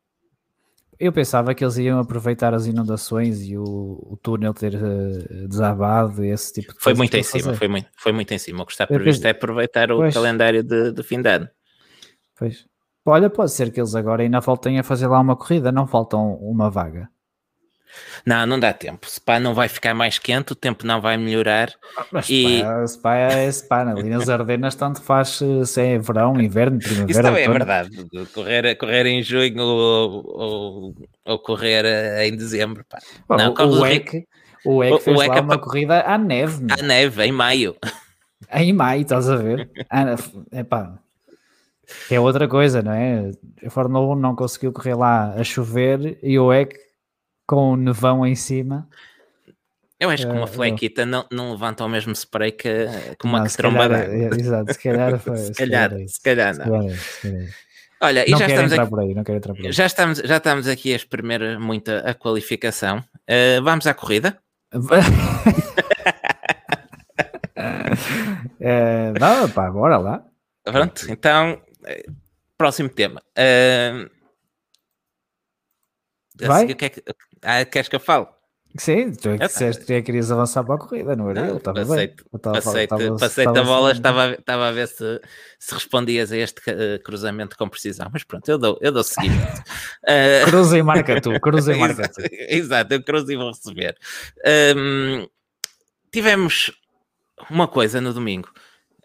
Eu pensava que eles iam aproveitar as inundações e o, o túnel ter uh, desabado e esse tipo de Foi muito em cima, foi muito, foi muito em cima. O que está previsto é aproveitar o pois. calendário de, de fim de ano. Pois. Olha, pode ser que eles agora ainda faltem a fazer lá uma corrida, não faltam uma vaga. Não, não dá tempo. Spa não vai ficar mais quente, o tempo não vai melhorar. Mas e... Spa, Spa é Spa, ali nas Ardenas tanto faz se é verão, inverno, primavera. Isso também é verdade. Correr, correr em junho ou, ou, ou correr em dezembro. Pá. Não, o, o EC, o EC fez o lá uma corrida à neve. À neve, em maio. [LAUGHS] Em maio, estás a ver? Epá, que é outra coisa, não é? A Fórmula 1 não conseguiu correr lá a chover e o EC com o nevão em cima. Eu acho que uma uh, flequita não, não levanta o mesmo spray que, que uma não, que trombada. É, exato, se calhar [LAUGHS] foi. se, calhar, se calhar, não. Se calhar, Olha, não e já estamos, aqui, aí, não quero entrar por aí. Já estamos, já estamos aqui a exprimir muito a qualificação. Uh, vamos à corrida? uh, [LAUGHS] não, pá, bora lá. Pronto, então, próximo tema. Uh, Vai? Assim, que é que, ah, queres que eu fale? Sim, tu é que disseste que querias avançar para a corrida, não era não, eu? Estava aceito, bem. aceito, aceito a bola, estava, estava a ver se, se respondias a este uh, cruzamento com precisão, mas pronto, eu dou, eu dou seguimento. uh, [LAUGHS] cruza e marca tu, cruza e marca tu. [LAUGHS] Exato, eu cruzo e vou receber. Um, tivemos uma coisa no domingo.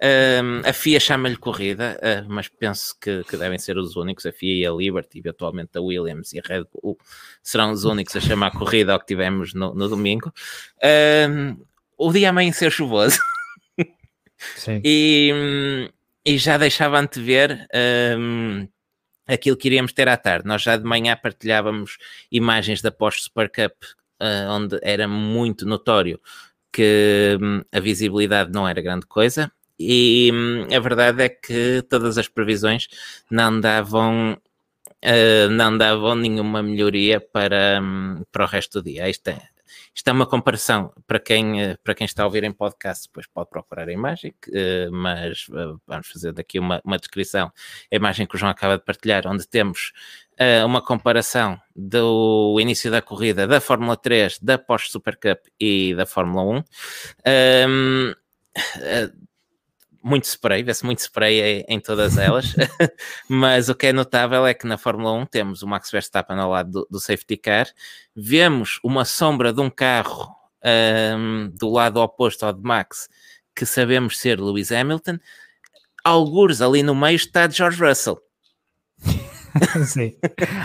Um, a FIA chama-lhe corrida, uh, mas penso que, que, devem ser os únicos. A FIA e a Liberty, eventualmente a Williams e a Red Bull, serão os únicos a chamar a corrida ao que tivemos no, no domingo. Um, o dia amanheceu chuvoso e, e, já deixava antever um, aquilo que iríamos ter à tarde. Nós já de manhã partilhávamos imagens da pós-Super Cup uh, onde era muito notório que um, a visibilidade não era grande coisa, e um, a verdade é que todas as previsões não davam uh, não davam nenhuma melhoria para, um, para o resto do dia. Isto é, isto é uma comparação para quem, uh, para quem está a ouvir em podcast, depois pode procurar a imagem, uh, mas vamos fazer daqui uma, uma descrição. A imagem que o João acaba de partilhar, onde temos uma comparação do início da corrida da Fórmula 3, da Porsche Super Cup e da Fórmula 1. Um, muito spray, vê-se muito spray em, todas elas, [LAUGHS] mas o que é notável é que na Fórmula 1 temos o Max Verstappen ao lado do, do safety car, vemos uma sombra de um carro um, do lado oposto ao de Max, que sabemos ser Lewis Hamilton, algures ali no meio está George Russell. [LAUGHS] Sim.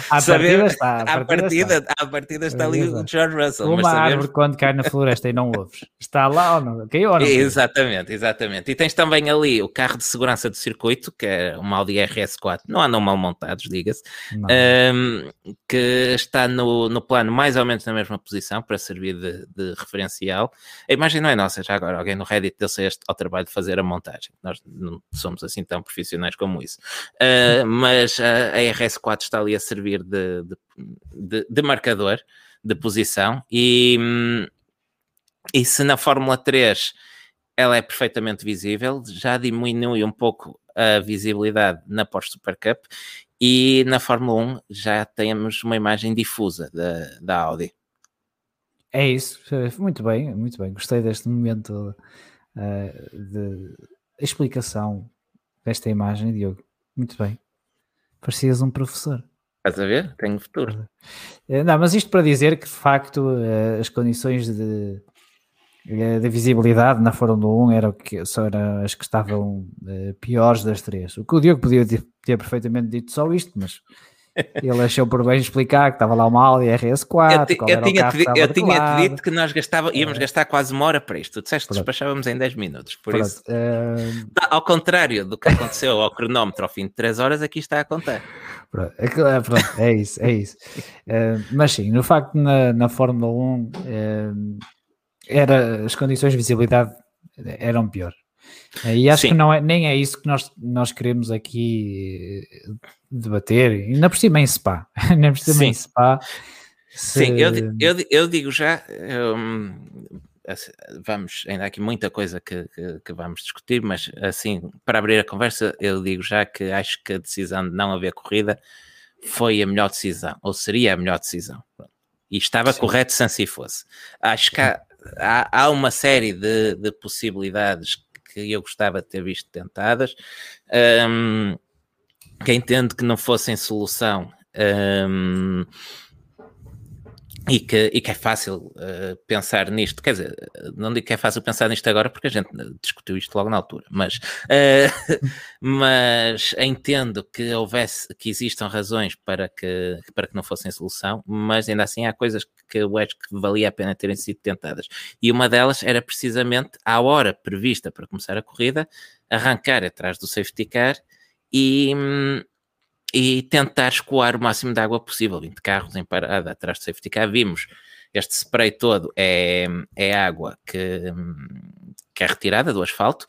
À partida está. À partida, está. À partida está ali o George Russell. Uma sabemos... árvore quando cai na floresta e não ouves. Está lá ou não? Caiu ou não? Exatamente, exatamente. E tens também ali o carro de segurança do circuito, que é uma Audi RS4. Não andam mal montados, diga-se. Um, que está no, no plano mais ou menos na mesma posição para servir de, de referencial. A imagem não é nossa, já agora. Alguém no Reddit deu-se ao trabalho de fazer a montagem. Nós não somos assim tão profissionais como isso. Uh, [LAUGHS] mas a, a RS4 está ali a servir de, de, de, de marcador de posição e, e se na Fórmula 3 ela é perfeitamente visível, já diminui um pouco a visibilidade na Porsche Super Cup e na Fórmula 1 já temos uma imagem difusa da, da Audi. É isso, muito bem, muito bem. Gostei deste momento uh, de explicação desta imagem, Diogo. Muito bem. Parecias um professor. Estás a ver? Tenho futuro. Eh, não, mas isto para dizer que de facto eh, as condições de, eh, de visibilidade na Fórmula 1 eram, que, eram as que estavam piores das três. O que o Diogo podia ter perfeitamente dito só isto, mas ele achou por bem explicar que estava lá uma Audi RS4. Eu, eu tinha, te, eu tinha dito que nós gastava, íamos é. gastar quase uma hora para isto. Tu disseste que despachávamos em 10 minutos. Por Pronto. isso, uh... ao contrário do que aconteceu ao cronómetro ao fim de 3 horas, aqui está a contar. Pronto, é, pronto, é isso, é isso. Uh, mas sim, no facto na, na Fórmula 1 uh, era, as condições de visibilidade eram piores. E acho Sim. que não é, nem é isso que nós, nós queremos aqui eh, debater, ainda por cima em Spa, [LAUGHS] ainda por cima Sim. em Spa. Se... Sim, eu, eu, eu digo já, um, vamos, ainda há aqui muita coisa que, que, que, vamos discutir, mas assim, para abrir a conversa, eu digo já que acho que a decisão de não haver corrida foi a melhor decisão, ou seria a melhor decisão. E estava Sim. correto se assim fosse. Acho que há, há, há uma série de, de possibilidades que eu gostava de ter visto tentadas. Um, que entende que não fossem solução um, e, que, e que é fácil uh, pensar nisto, quer dizer, não digo que é fácil pensar nisto agora porque a gente discutiu isto logo na altura, mas, uh, [LAUGHS] mas entendo que houvesse, que existam razões para que, para que não fossem solução, mas ainda assim há coisas que eu acho que valia a pena terem sido tentadas. E uma delas era precisamente à hora prevista para começar a corrida, arrancar atrás do safety car e, e tentar escoar o máximo de água possível. 20 carros em parada atrás do safety car, vimos este spray todo é, é água que, que é retirada do asfalto.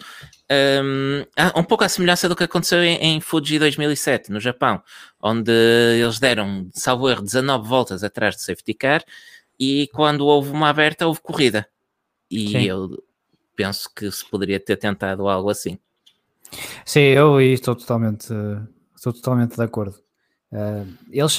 Um, um pouco à semelhança do que aconteceu em, em, Fuji 2007, no Japão, onde eles deram, salvo erro, 19 voltas atrás do safety car e quando houve uma aberta, houve corrida. E Sim. eu penso que se poderia ter tentado algo assim. Sim, eu estou totalmente, estou totalmente de acordo. Uh, eles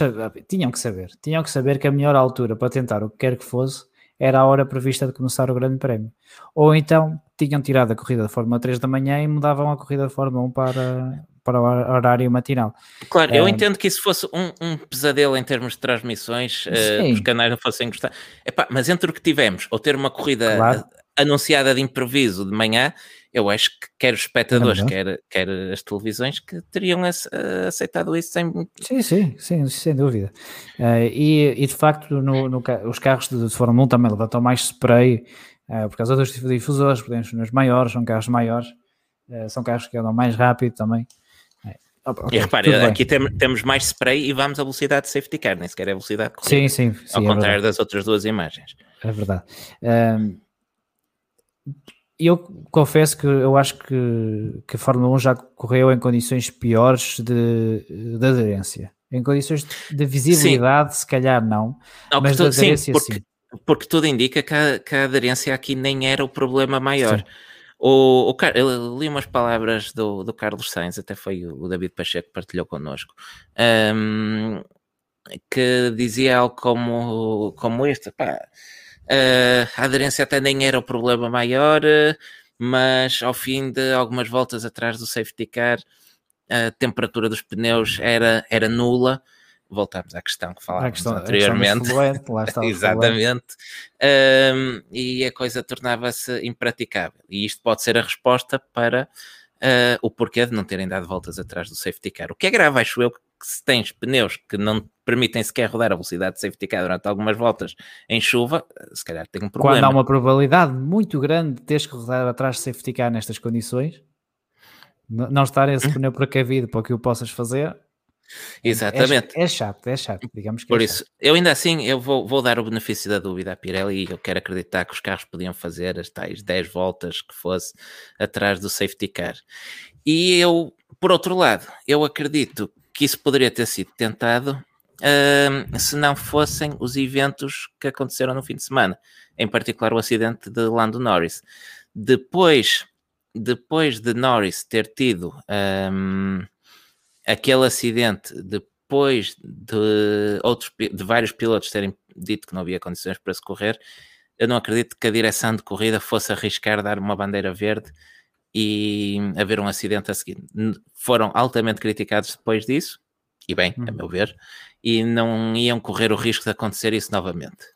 tinham que saber, tinham que saber que a melhor altura para tentar o que quer que fosse era a hora prevista de começar o Grande Prémio. Ou então tinham tirado a corrida da Fórmula 3 da manhã e mudavam a corrida da Fórmula 1 para, para o horário matinal. Claro, eu entendo que isso fosse um, um, pesadelo em termos de transmissões, uh, os canais não fossem gostar. Epá, mas entre o que tivemos, ou ter uma corrida claro. anunciada de improviso de manhã, eu acho que quer os espectadores, quer, quer as televisões, que teriam aceitado isso sem. Sim, sim, sim sem dúvida. Uh, e, e, de facto, no, no, os carros de, de Fórmula 1 também levantam mais spray uh, por causa dos difusores, porque nos maiores, são carros maiores, uh, são carros que andam mais rápido também. okay, e repare, aqui tem, temos mais spray e vamos a velocidade de safety car, nem sequer é velocidade de corrida. Sim, sim. sim ao é contrário verdade. das outras duas imagens. É verdade. Um, eu confesso que eu acho que, que a Fórmula 1 já correu em condições piores de, de aderência. Em condições de visibilidade, sim. se calhar não, não mas de aderência sim. Porque, sim. porque tudo indica que a, que a, aderência aqui nem era o problema maior. O, o, eu li umas palavras do, do Carlos Sainz, até foi o David Pacheco que partilhou connosco, um, que dizia algo como, como este, pá, Uh, a aderência até nem era o problema maior, uh, mas ao fim de algumas voltas atrás do safety car, a temperatura dos pneus era, era nula. Voltamos à questão que falávamos questão, anteriormente. A [LAUGHS] Exatamente. Uh, e a coisa tornava-se impraticável. E isto pode ser a resposta para uh, o porquê de não terem dado voltas atrás do safety car. O que é grave, acho eu, que se tens pneus que não permitem sequer rodar a velocidade de safety car durante algumas voltas em chuva, se calhar tem um problema. Quando há uma probabilidade muito grande de teres que rodar atrás de safety car nestas condições, não estar esse pneu precavido para que o possas fazer, Exatamente. É, é, chato, é chato, digamos que Por é isso, chato. eu ainda assim, eu vou, vou dar o benefício da dúvida à Pirelli e eu quero acreditar que os carros podiam fazer as tais 10 voltas que fosse atrás do safety car. E eu, por outro lado, eu acredito que isso poderia ter sido tentado uh, se não fossem os eventos que aconteceram no fim de semana, em particular o acidente de Lando Norris. Depois, depois de Norris ter tido um, aquele acidente, depois de, outros, de vários pilotos terem dito que não havia condições para se correr, eu não acredito que a direção de corrida fosse arriscar dar uma bandeira verde e haver um acidente a seguir. Foram altamente criticados depois disso, e bem, a meu ver, e não iam correr o risco de acontecer isso novamente.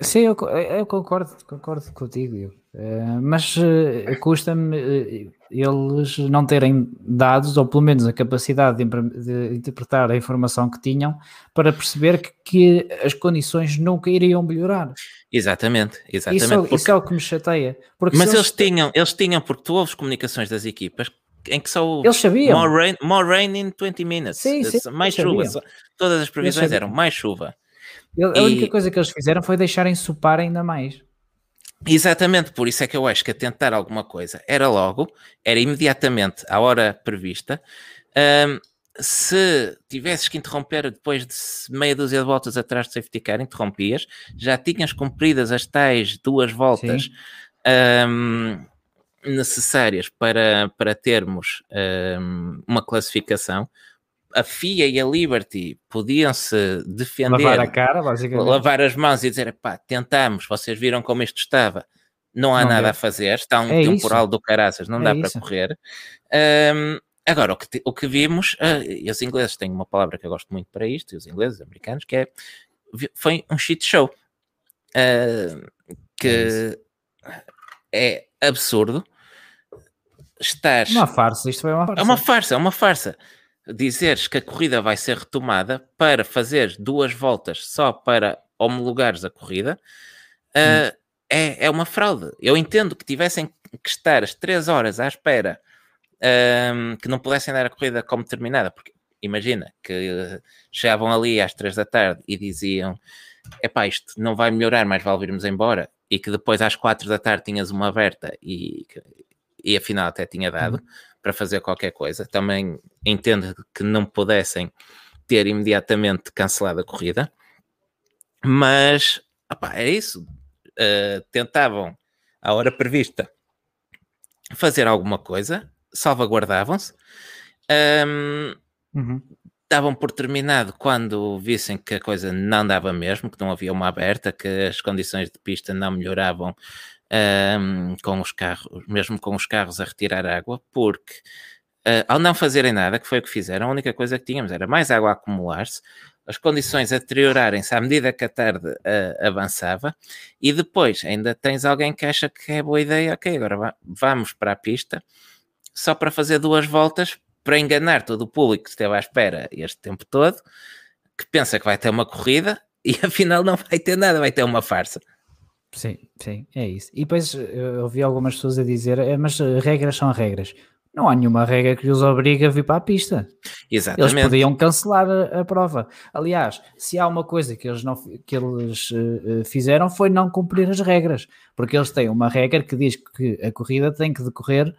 Sim, eu, eu concordo, concordo contigo, uh, mas uh, custa-me uh, eles não terem dados, ou pelo menos a capacidade de, de, interpretar a informação que tinham, para perceber que, que as condições nunca iriam melhorar. Exatamente, exatamente. Isso, porque... isso é o que me chateia. Mas eles, eles, tinham, eles tinham, porque tu ouves comunicações das equipas em que só eles sabiam. More rain, more rain in 20 minutes. Sim, sim, mais chuva. Todas as previsões eram mais chuva. A e... única coisa que eles fizeram foi deixarem supar ainda mais. Exatamente, por isso é que eu acho que a tentar alguma coisa era logo, era imediatamente à hora prevista. Um, se tivesses que interromper depois de meia dúzia de voltas atrás de safety car, interrompias, já tinhas cumpridas as tais duas voltas um, necessárias para, para termos um, uma classificação. A FIA e a Liberty podiam-se defender, lavar a cara, basicamente. lavar as mãos e dizer: pá, tentamos, vocês viram como isto estava, não há não nada é. a fazer, está um é temporal isso. do caraças, não é dá isso. para correr. Um, Agora, o que, o que vimos, uh, e os ingleses têm uma palavra que eu gosto muito para isto, e os ingleses, os americanos, que é, foi um shit show. Uh, que é, é absurdo estar. Uma farsa, isto foi uma farsa. É uma farsa, é uma farsa. Dizeres que a corrida vai ser retomada para fazer duas voltas só para homologares a corrida uh, é, é uma fraude. Eu entendo que tivessem que estar as três horas à espera um, que não pudessem dar a corrida como terminada, porque imagina que chegavam ali às três da tarde e diziam: epá, isto não vai melhorar, mais vale virmos embora, e que depois às quatro da tarde tinhas uma aberta e, e afinal até tinha dado uhum. Para fazer qualquer coisa. Também entendo que não pudessem ter imediatamente cancelado a corrida, mas opá, é isso. Uh, tentavam, à hora prevista, fazer alguma coisa salvaguardavam-se. Um, uhum. Davam por terminado quando vissem que a coisa não dava mesmo, que não havia uma aberta, que as condições de pista não melhoravam um, com os carros, mesmo com os carros a retirar água, porque uh, ao não fazerem nada, que foi o que fizeram, a única coisa que tínhamos era mais água a acumular-se, as condições a deteriorarem-se à medida que a tarde uh, avançava, e depois ainda tens alguém que acha que é boa ideia, ok, agora vamos para a pista só para fazer duas voltas para enganar todo o público que esteve à espera este tempo todo, que pensa que vai ter uma corrida [LAUGHS] e afinal não vai ter nada, vai ter uma farsa. Sim, sim, é isso. E depois eu ouvi algumas pessoas a dizer, é, mas regras são regras. não há nenhuma regra que os obrigue a vir para a pista. Exatamente. Eles podiam cancelar a, a prova. Aliás, se há uma coisa que eles, não, que eles uh, fizeram foi não cumprir as regras, porque eles têm uma regra que diz que a corrida tem que decorrer,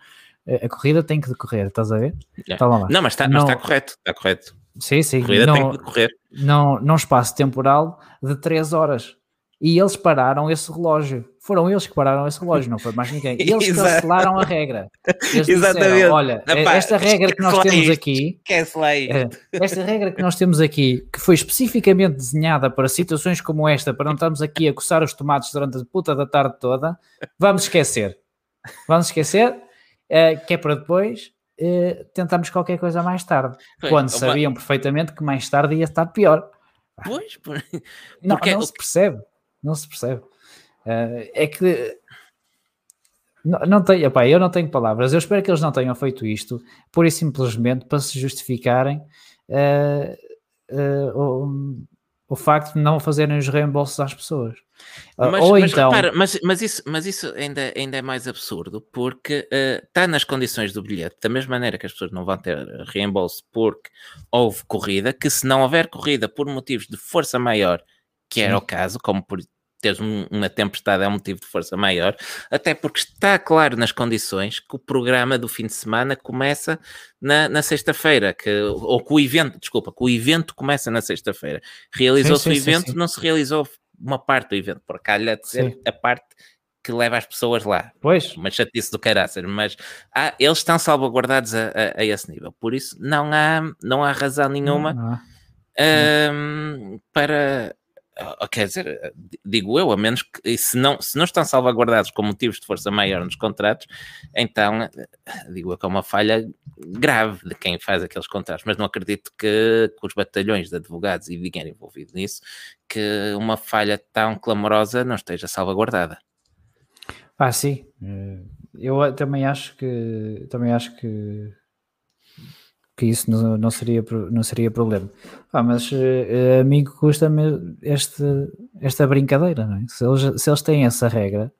a corrida tem que decorrer, estás a ver? É. Não, mas está, não, está correto, está correto. Sim, sim. A corrida não, tem que decorrer. Não, não espaço temporal de 3 horas. E eles pararam esse relógio. Foram eles que pararam esse relógio, não foi mais ninguém. [LAUGHS] Eles cancelaram a regra. Eles Exatamente. Disseram, Olha, Epá, esta regra que nós temos aqui, é, esta regra que nós temos aqui, que foi especificamente desenhada para situações como esta, para não estarmos aqui a coçar os tomates durante a puta da tarde toda, vamos esquecer. Vamos esquecer, uh, que é para depois uh, tentarmos qualquer coisa mais tarde. Quando sabiam perfeitamente que mais tarde ia estar pior. Pois, por... não, não se percebe não se percebe. Uh, é que não, não tenho, opa, eu não tenho palavras. Eu espero que eles não tenham feito isto pura e simplesmente para se justificarem uh, uh, o, o, facto de não fazerem os reembolsos às pessoas. Mas, Ou mas, então... Repara, mas, mas, isso, mas isso ainda, ainda é mais absurdo porque está nas condições do bilhete, da mesma maneira que as pessoas não vão ter reembolso porque houve corrida, que se não houver corrida por motivos de força maior, que era Sim. o caso, como por teres um, uma tempestade é um motivo de força maior, até porque está claro nas condições que o programa do fim de semana começa na, na sexta-feira, que, ou que o evento, desculpa, que o evento começa na sexta-feira. Realizou-se o evento, sim, não se realizou uma parte do evento, por calha de ser a parte que leva as pessoas lá. Pois. Uma chatice do caraças, mas há, eles estão salvaguardados a, a, a, esse nível. Por isso, não há, não há razão nenhuma não, não. Um, para quer dizer, digo eu, a menos que se não, se não estão salvaguardados com motivos de força maior nos contratos, então digo eu que é uma falha grave de quem faz aqueles contratos, mas não acredito que, que os batalhões de advogados e dinheiro envolvido nisso, que uma falha tão clamorosa não esteja salvaguardada. Ah, sim. Eh, eu também acho que também acho que que isso não, não, seria, não seria problema. Ah, mas uh, a mim custa-me este, esta brincadeira, não é? Se eles, se eles têm essa regra,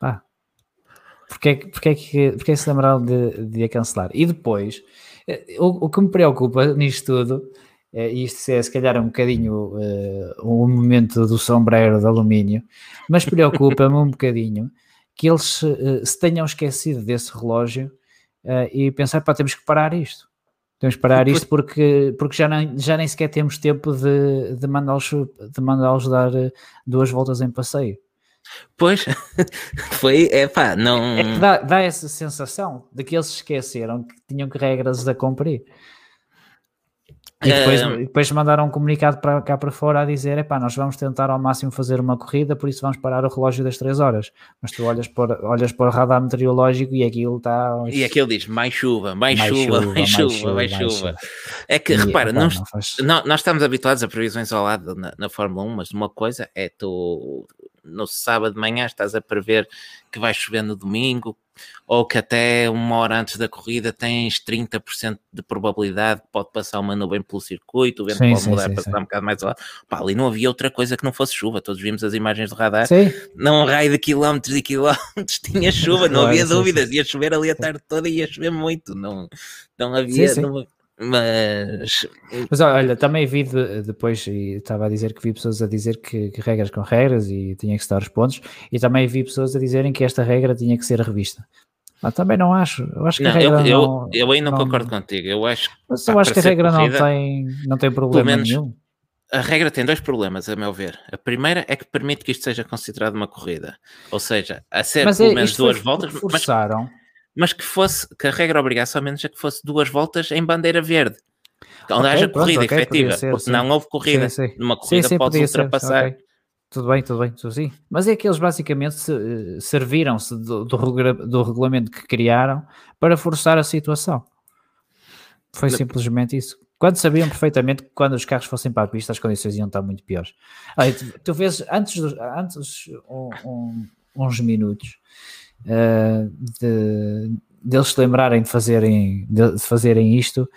pá, porque é, porque é que porque é se lembraram de, de a cancelar? E depois, eh, o, o que me preocupa nisto tudo, é, isto é se calhar um bocadinho uh, o momento do sombreiro de alumínio, mas preocupa-me um bocadinho que eles uh, se tenham esquecido desse relógio uh, e pensar, pá, temos que parar isto. Temos que parar isto porque, porque já, nem, já nem sequer temos tempo de, de mandá-los de mandá dar eh, duas voltas em passeio. Pois, [LAUGHS] foi, é pá, não... É que dá, dá essa sensação de que eles se esqueceram que tinham que regras a cumprir. E depois, uh, depois mandaram um comunicado para cá para fora a dizer: epá, nós vamos tentar ao máximo fazer uma corrida, por isso vamos parar o relógio das 3 horas. Mas tu olhas para, olhas para o radar meteorológico e aquilo está. E aquilo diz: mais chuva, mais, mais chuva, chuva, [LAUGHS] mais chuva, mais chuva. chuva. É que, e, repara, epá, nós, faz... nós, nós, estamos habituados a previsões ao lado na, na Fórmula 1, mas uma coisa é tu no sábado de manhã estás a prever que vai chover no domingo, ou que até uma hora antes da corrida tens 30% de probabilidade que pode passar uma nuvem pelo circuito, o vento sim, pode sim, mudar sim, passar um bocado mais lado. Pá, ali não havia outra coisa que não fosse chuva, todos vimos as imagens do radar, não um raio de quilómetros e quilómetros [LAUGHS] tinha chuva, não havia dúvidas, ia chover ali a tarde toda e ia chover muito, não, não havia... Não, mas. Mas olha, também vi de, depois, e estava a dizer que vi pessoas a dizer que, que, regras com regras e tinha que se dar os pontos, e também vi pessoas a dizerem que esta regra tinha que ser revista. Mas também não acho. Eu acho que não, a regra eu, não, eu, eu aí não, não, concordo contigo. Eu acho, mas eu acho que a regra corrida, não, tem, não tem problema nenhum. A regra tem dois problemas, a meu ver. A primeira é que permite que isto seja considerado uma corrida. Ou seja, a ser mas pelo é, menos duas voltas. Forçaram. Mas, mas que fosse, que a regra obrigasse ao menos a que fosse duas voltas em bandeira verde. Onde okay, haja pronto, corrida okay, efetiva, ser, porque sim. não houve corrida. Sim, sim. Numa corrida pode ultrapassar. Ser, okay. Tudo bem, tudo bem, tudo sim. Mas é que eles basicamente se, serviram-se do, do, do, regulamento que criaram para forçar a situação. Foi simplesmente isso. Quando sabiam perfeitamente que quando os carros fossem para a pista as condições iam estar muito piores. Olha, tu, tu vês antes, antes um, um, uns minutos uh, de, deles se lembrarem de fazerem, de, fazerem isto,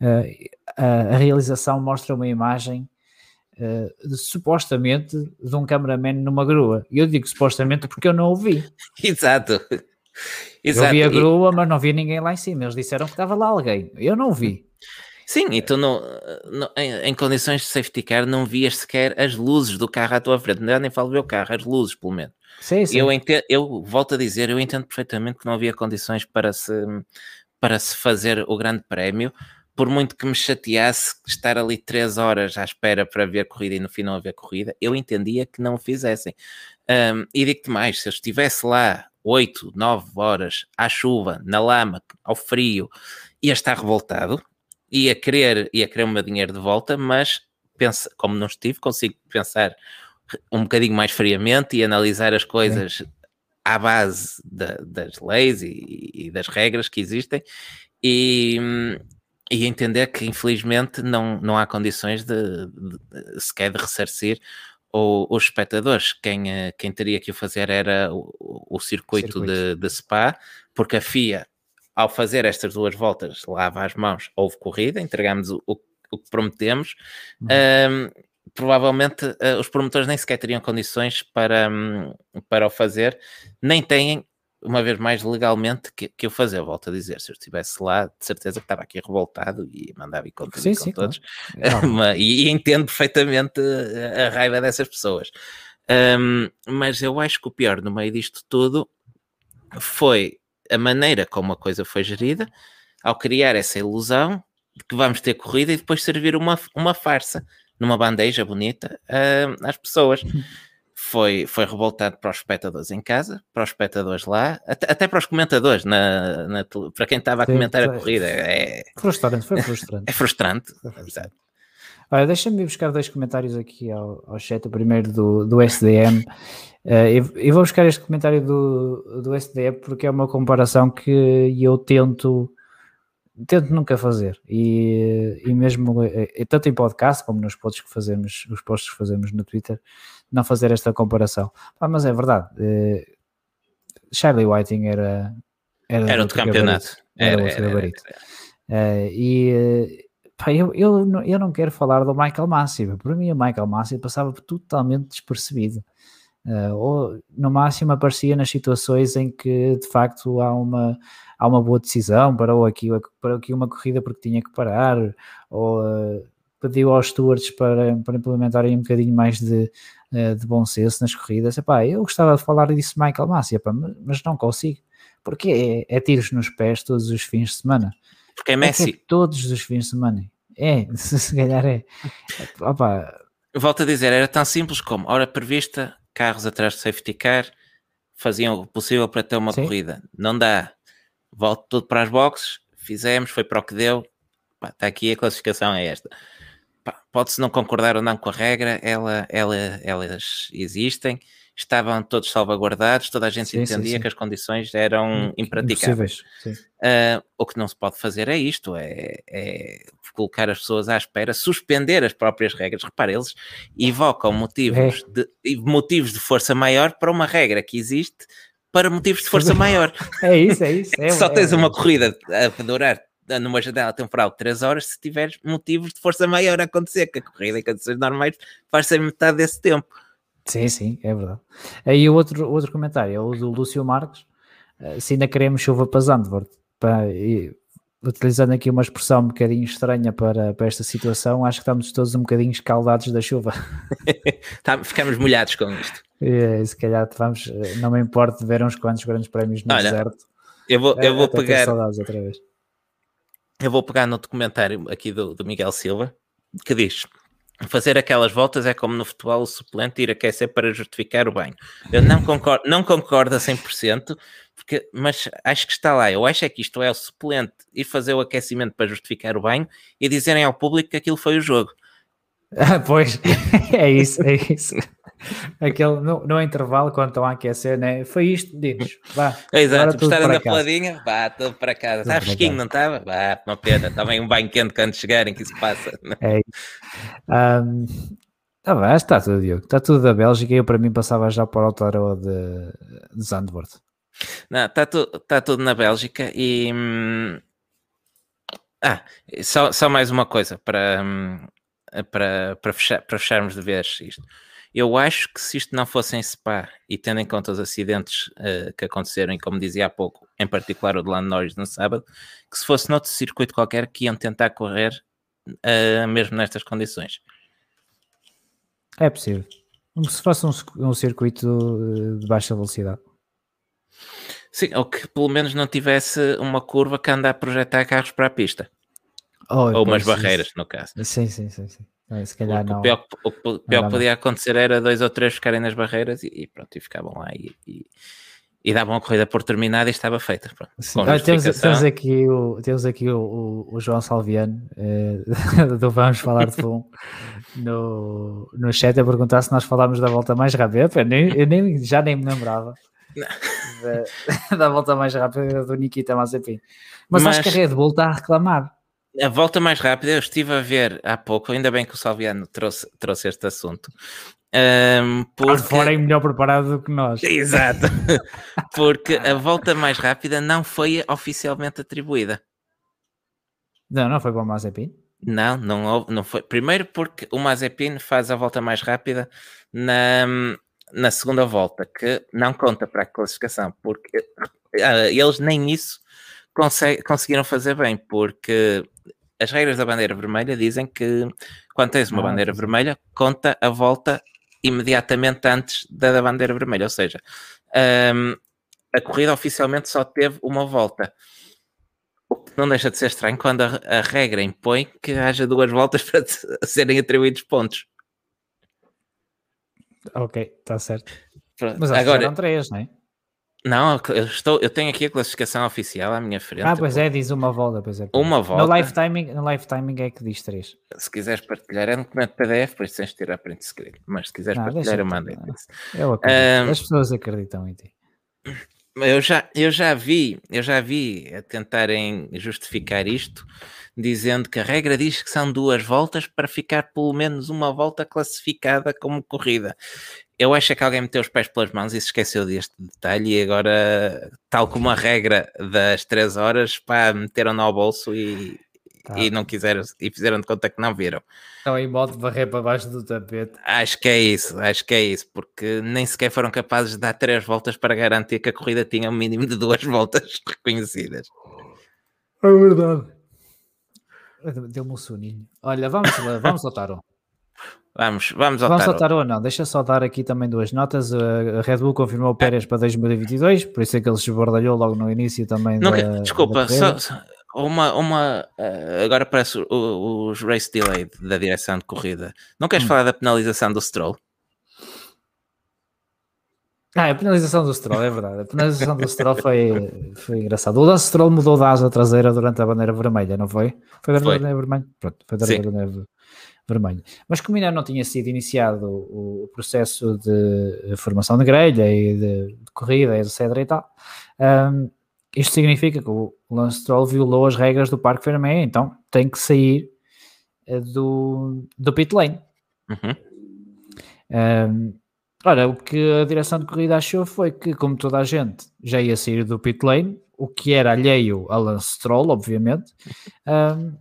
uh, a, a, realização mostra uma imagem uh, de, supostamente de um cameraman numa grua. E eu digo supostamente porque eu não o vi. Exato. [LAUGHS] Exato. Eu vi a grua, mas não vi ninguém lá em cima. Eles disseram que estava lá alguém. Eu não vi. Sim, e tu não, não em, em, condições de safety car não vias sequer as luzes do carro à tua frente. Não nem falo ver o carro, as luzes, pelo menos. Sim, sim. Eu, entendo, eu volto a dizer, eu entendo perfeitamente que não havia condições para se, para se fazer o grande prémio, por muito que me chateasse estar ali três horas à espera para ver corrida e no fim não haver corrida, eu entendia que não o fizessem. Um, e digo-te mais, se eu estivesse lá 8, 9 horas à chuva, na lama, ao frio, ia estar revoltado, ia querer, ia querer o meu dinheiro de volta, mas pensa, como não estive, consigo pensar um bocadinho mais friamente e analisar as coisas à base da, das leis e, e, das regras que existem e, e, entender que infelizmente não, não há condições de, de, sequer de ressarcir o, os espectadores. Quem, eh, quem teria que o fazer era o, o circuito, circuito. De, de Spa, porque a FIA, ao fazer estas duas voltas, lava as mãos, houve corrida, entregámos o, o, o que prometemos. Uhum. Um, provavelmente uh, os promotores nem sequer teriam condições para, um, para o fazer, nem têm uma vez mais legalmente que, que eu fazer, eu volto a dizer, se eu estivesse lá, de certeza que estava aqui revoltado e mandava ir contra sim, com sim, todos, claro. É [LAUGHS] e, e, entendo perfeitamente a, a raiva dessas pessoas. Um, mas eu acho que o pior no meio disto tudo foi a maneira como a coisa foi gerida, ao criar essa ilusão de que vamos ter corrida e depois servir uma, uma farsa numa bandeja bonita uh, às pessoas. foi, foi revoltado para os espectadores em casa, para os espectadores lá, até, até para os comentadores, na, na, para quem estava a Sim, comentar foi, a corrida. É frustrante, foi frustrante. [LAUGHS] É frustrante, exato. Olha, deixa-me buscar dois comentários aqui ao, ao chat. O primeiro do, do SDM. Uh, eh, eu, eu, vou buscar este comentário do, do SDM porque é uma comparação que eu tento tento nunca fazer. E, e mesmo e tanto em podcast como nos posts que fazemos os posts que fazemos no Twitter não fazer esta comparação. Ah, mas é verdade eh, Charlie Whiting era era, era outro campeonato. era, era outro gabarito. uh, e eh, pá, eu, eu, não, eu não quero falar do Michael Massey para mim o Michael Massey passava totalmente despercebido uh, ou no máximo aparecia nas situações em que de facto há uma há uma boa decisão, parou aqui, parou aqui uma corrida porque tinha que parar, ou uh, pediu aos stewards para, para implementarem um bocadinho mais de, uh, de bom senso nas corridas. Epá, eu gostava de falar disso Michael Massi, epá, mas não consigo, porque é, é, tiros nos pés todos os fins de semana. Porque é Messi. É, é todos os fins de semana. É, [LAUGHS] se calhar é. Opa. Volto a dizer, era tão simples como hora prevista, carros atrás de safety car, faziam o possível para ter uma Sim. corrida. Não dá volto tudo para as boxes, fizemos, foi para o que deu, está aqui a classificação é esta. Pode-se não concordar ou não com a regra, ela, ela, elas existem, estavam todos salvaguardados, toda a gente sim, entendia sim, sim. que as condições eram impraticáveis. Uh, o que não se pode fazer é isto, é, é, colocar as pessoas à espera, suspender as próprias regras. Repare, eles evocam motivos, é. de, motivos de força maior para uma regra que existe para motivos de força maior. [LAUGHS] É isso, é isso. É, [LAUGHS] Só tens é, uma corrida a durar numa janela temporal de 3 horas se tiveres motivos de força maior a acontecer, que a corrida em condições normais faz ser metade desse tempo. Sim, sim, é verdade. Aí o outro, outro comentário é o do Lúcio Marques. Eh, se ainda queremos chuva para Zandvoort, para, e, utilizando aqui uma expressão um bocadinho estranha para, para esta situação, acho que estamos todos um bocadinho escaldados da chuva. [LAUGHS] Tá, ficamos molhados com isto. É, se calhar vamos, eh, não me importa de ver uns quantos grandes prémios no Olha, deserto. Eu vou, eu vou pegar. outra vez. Eu vou pegar no documentário aqui do, do Miguel Silva que diz: fazer aquelas voltas é como no futebol o suplente ir aquecer para justificar o banho. Eu não concordo, não concordo a 100%, porque, mas acho que está lá. Eu acho é que isto é o suplente ir fazer o aquecimento para justificar o banho e dizerem ao público que aquilo foi o jogo. Ah, [LAUGHS] pois, [LAUGHS] é isso, é isso. Aquele, no, no, intervalo, quando estão a aquecer, né? foi isto, diz vá. Exato, estarem na peladinha, vá, tudo para casa. Está fresquinho, não estava? Vá, uma pena, também um banho quente quando chegarem, que isso passa. É isso. Um, tá bem, está tudo, Diogo. Está tudo da Bélgica e eu, para mim, passava já para o Autoro de, de Zandvoort. Não, está, tu, está tudo na Bélgica e. Hum, ah, só, só mais uma coisa para, hum, para, para, fechar, para fecharmos de vez isto. Eu acho que se isto não fosse em Spa e tendo em conta os acidentes uh, que aconteceram, e como dizia há pouco, em particular o de Lando Norris no sábado, que se fosse noutro circuito qualquer que iam tentar correr uh, mesmo nestas condições. É possível. Se fosse um, um circuito de baixa velocidade. Sim, ou que pelo menos não tivesse uma curva que anda a projetar carros para a pista. Oh, ou umas barreiras, isso. no caso. Sim, sim, sim. sim. Se calhar o, não. O pior, o pior que podia acontecer era dois ou três ficarem nas barreiras e, e pronto, e ficavam lá e, e, e, davam a corrida por terminada e estava feita. Pronto, ah, temos, temos, aqui o, temos aqui o, o, o João Salviano eh, [LAUGHS] do Vamos Falar de Fum no, no chat a perguntar se nós falámos da volta mais rápida. Eu, nem, eu nem, já nem me lembrava da, [LAUGHS] da, volta mais rápida do Nikita Mazepin. Mas, Mas acho que a Red Bull está a reclamar. A volta mais rápida, eu estive a ver há pouco, ainda bem que o Salviano trouxe, trouxe este assunto. Um, porque... Fora é melhor preparado do que nós. Exato. [LAUGHS] porque a volta mais rápida não foi oficialmente atribuída. Não, não foi para o Mazepin? Não, não, não foi. Primeiro porque o Mazepin faz a volta mais rápida na, na segunda volta, que não conta para a classificação, porque uh, eles nem isso conseguiram fazer bem, porque as regras da bandeira vermelha dizem que quando tens uma ah, bandeira vermelha, conta a volta imediatamente antes da, da bandeira vermelha, ou seja, um, a corrida oficialmente só teve uma volta. O que não deixa de ser estranho quando a, a regra impõe que haja duas voltas [LAUGHS] para serem atribuídos pontos. Ok, está certo. Mas agora eram três, não é? Não, eu, estou, eu tenho aqui a classificação oficial à minha frente. Ah, pois é, diz uma volta, pois é. Uma volta. No live timing, no live timing é que diz 3. Se quiseres partilhar, é um documento PDF, depois tens de tirar print screen. Mas se quiseres não, partilhar, eu mando. Eu acredito. Um, As pessoas acreditam em ti. Eu já, eu já vi, eu já vi a tentarem justificar isto, dizendo que a regra diz que são duas voltas para ficar pelo menos uma volta classificada como corrida eu acho que alguém meteu os pés pelas mãos e se esqueceu deste detalhe e agora, tal como a regra das 3 horas, pá, meteram-no ao bolso e, tá. e não quiseram e fizeram de conta que não viram. Estão em modo de varrer para baixo do tapete. Acho que é isso, acho que é isso, porque nem sequer foram capazes de dar três voltas para garantir que a corrida tinha um mínimo de duas [LAUGHS] voltas reconhecidas. É verdade. Deu-me um soninho. Olha, vamos, vamos ao. Vamos, vamos ao Vamos ao Tarot, não. Deixa só dar aqui também duas notas. A Red Bull confirmou o Pérez para 2022, por isso é que ele se bordalhou logo no início também. Não, da, desculpa, da só, uma, uma uh, agora parece os race delay da direção de corrida. Não queres hum. falar da penalização do Stroll? Ah, a penalização do Stroll, é verdade. A penalização do Stroll foi, foi engraçado. O Lance Stroll mudou da asa traseira durante a bandeira vermelha, não foi? Foi da bandeira vermelha? Pronto, foi da bandeira vermelha. Mas como ainda não tinha sido iniciado o, processo de formação de grelha e de, de corrida, etc. e tal, um, isto significa que o Lance Stroll violou as regras do Parque Vermelho, então tem que sair uh, do, do pit lane. Uhum. Um, ora, o que a direção de corrida achou foi que, como toda a gente já ia sair do pit lane, o que era alheio a Lance Stroll, obviamente, [LAUGHS] um,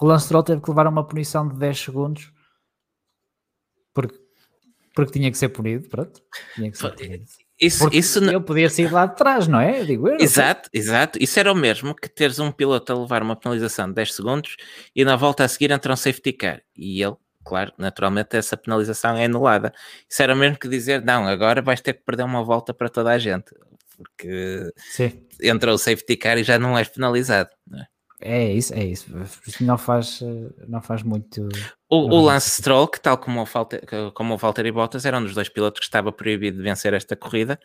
o Lance Stroll teve que levar uma punição de 10 segundos porque, porque tinha que ser punido, pronto. Tinha que ser punido. Isso, isso ele podia sair lá de trás, não é? Digo eu, exato, exato. Isso era o mesmo que teres um piloto a levar uma penalização de 10 segundos e na volta a seguir entra um safety car. E ele, claro, naturalmente essa penalização é anulada. Isso era mesmo que dizer, não, agora vais ter que perder uma volta para toda a gente. Porque Sim. entra o safety car e já não és penalizado. Não é? É isso, é isso. Não faz, não faz muito. O, o Lance Stroll, que tal como o, Valter, como o Valtteri Bottas, era um dos dois pilotos que estava proibido de vencer esta corrida,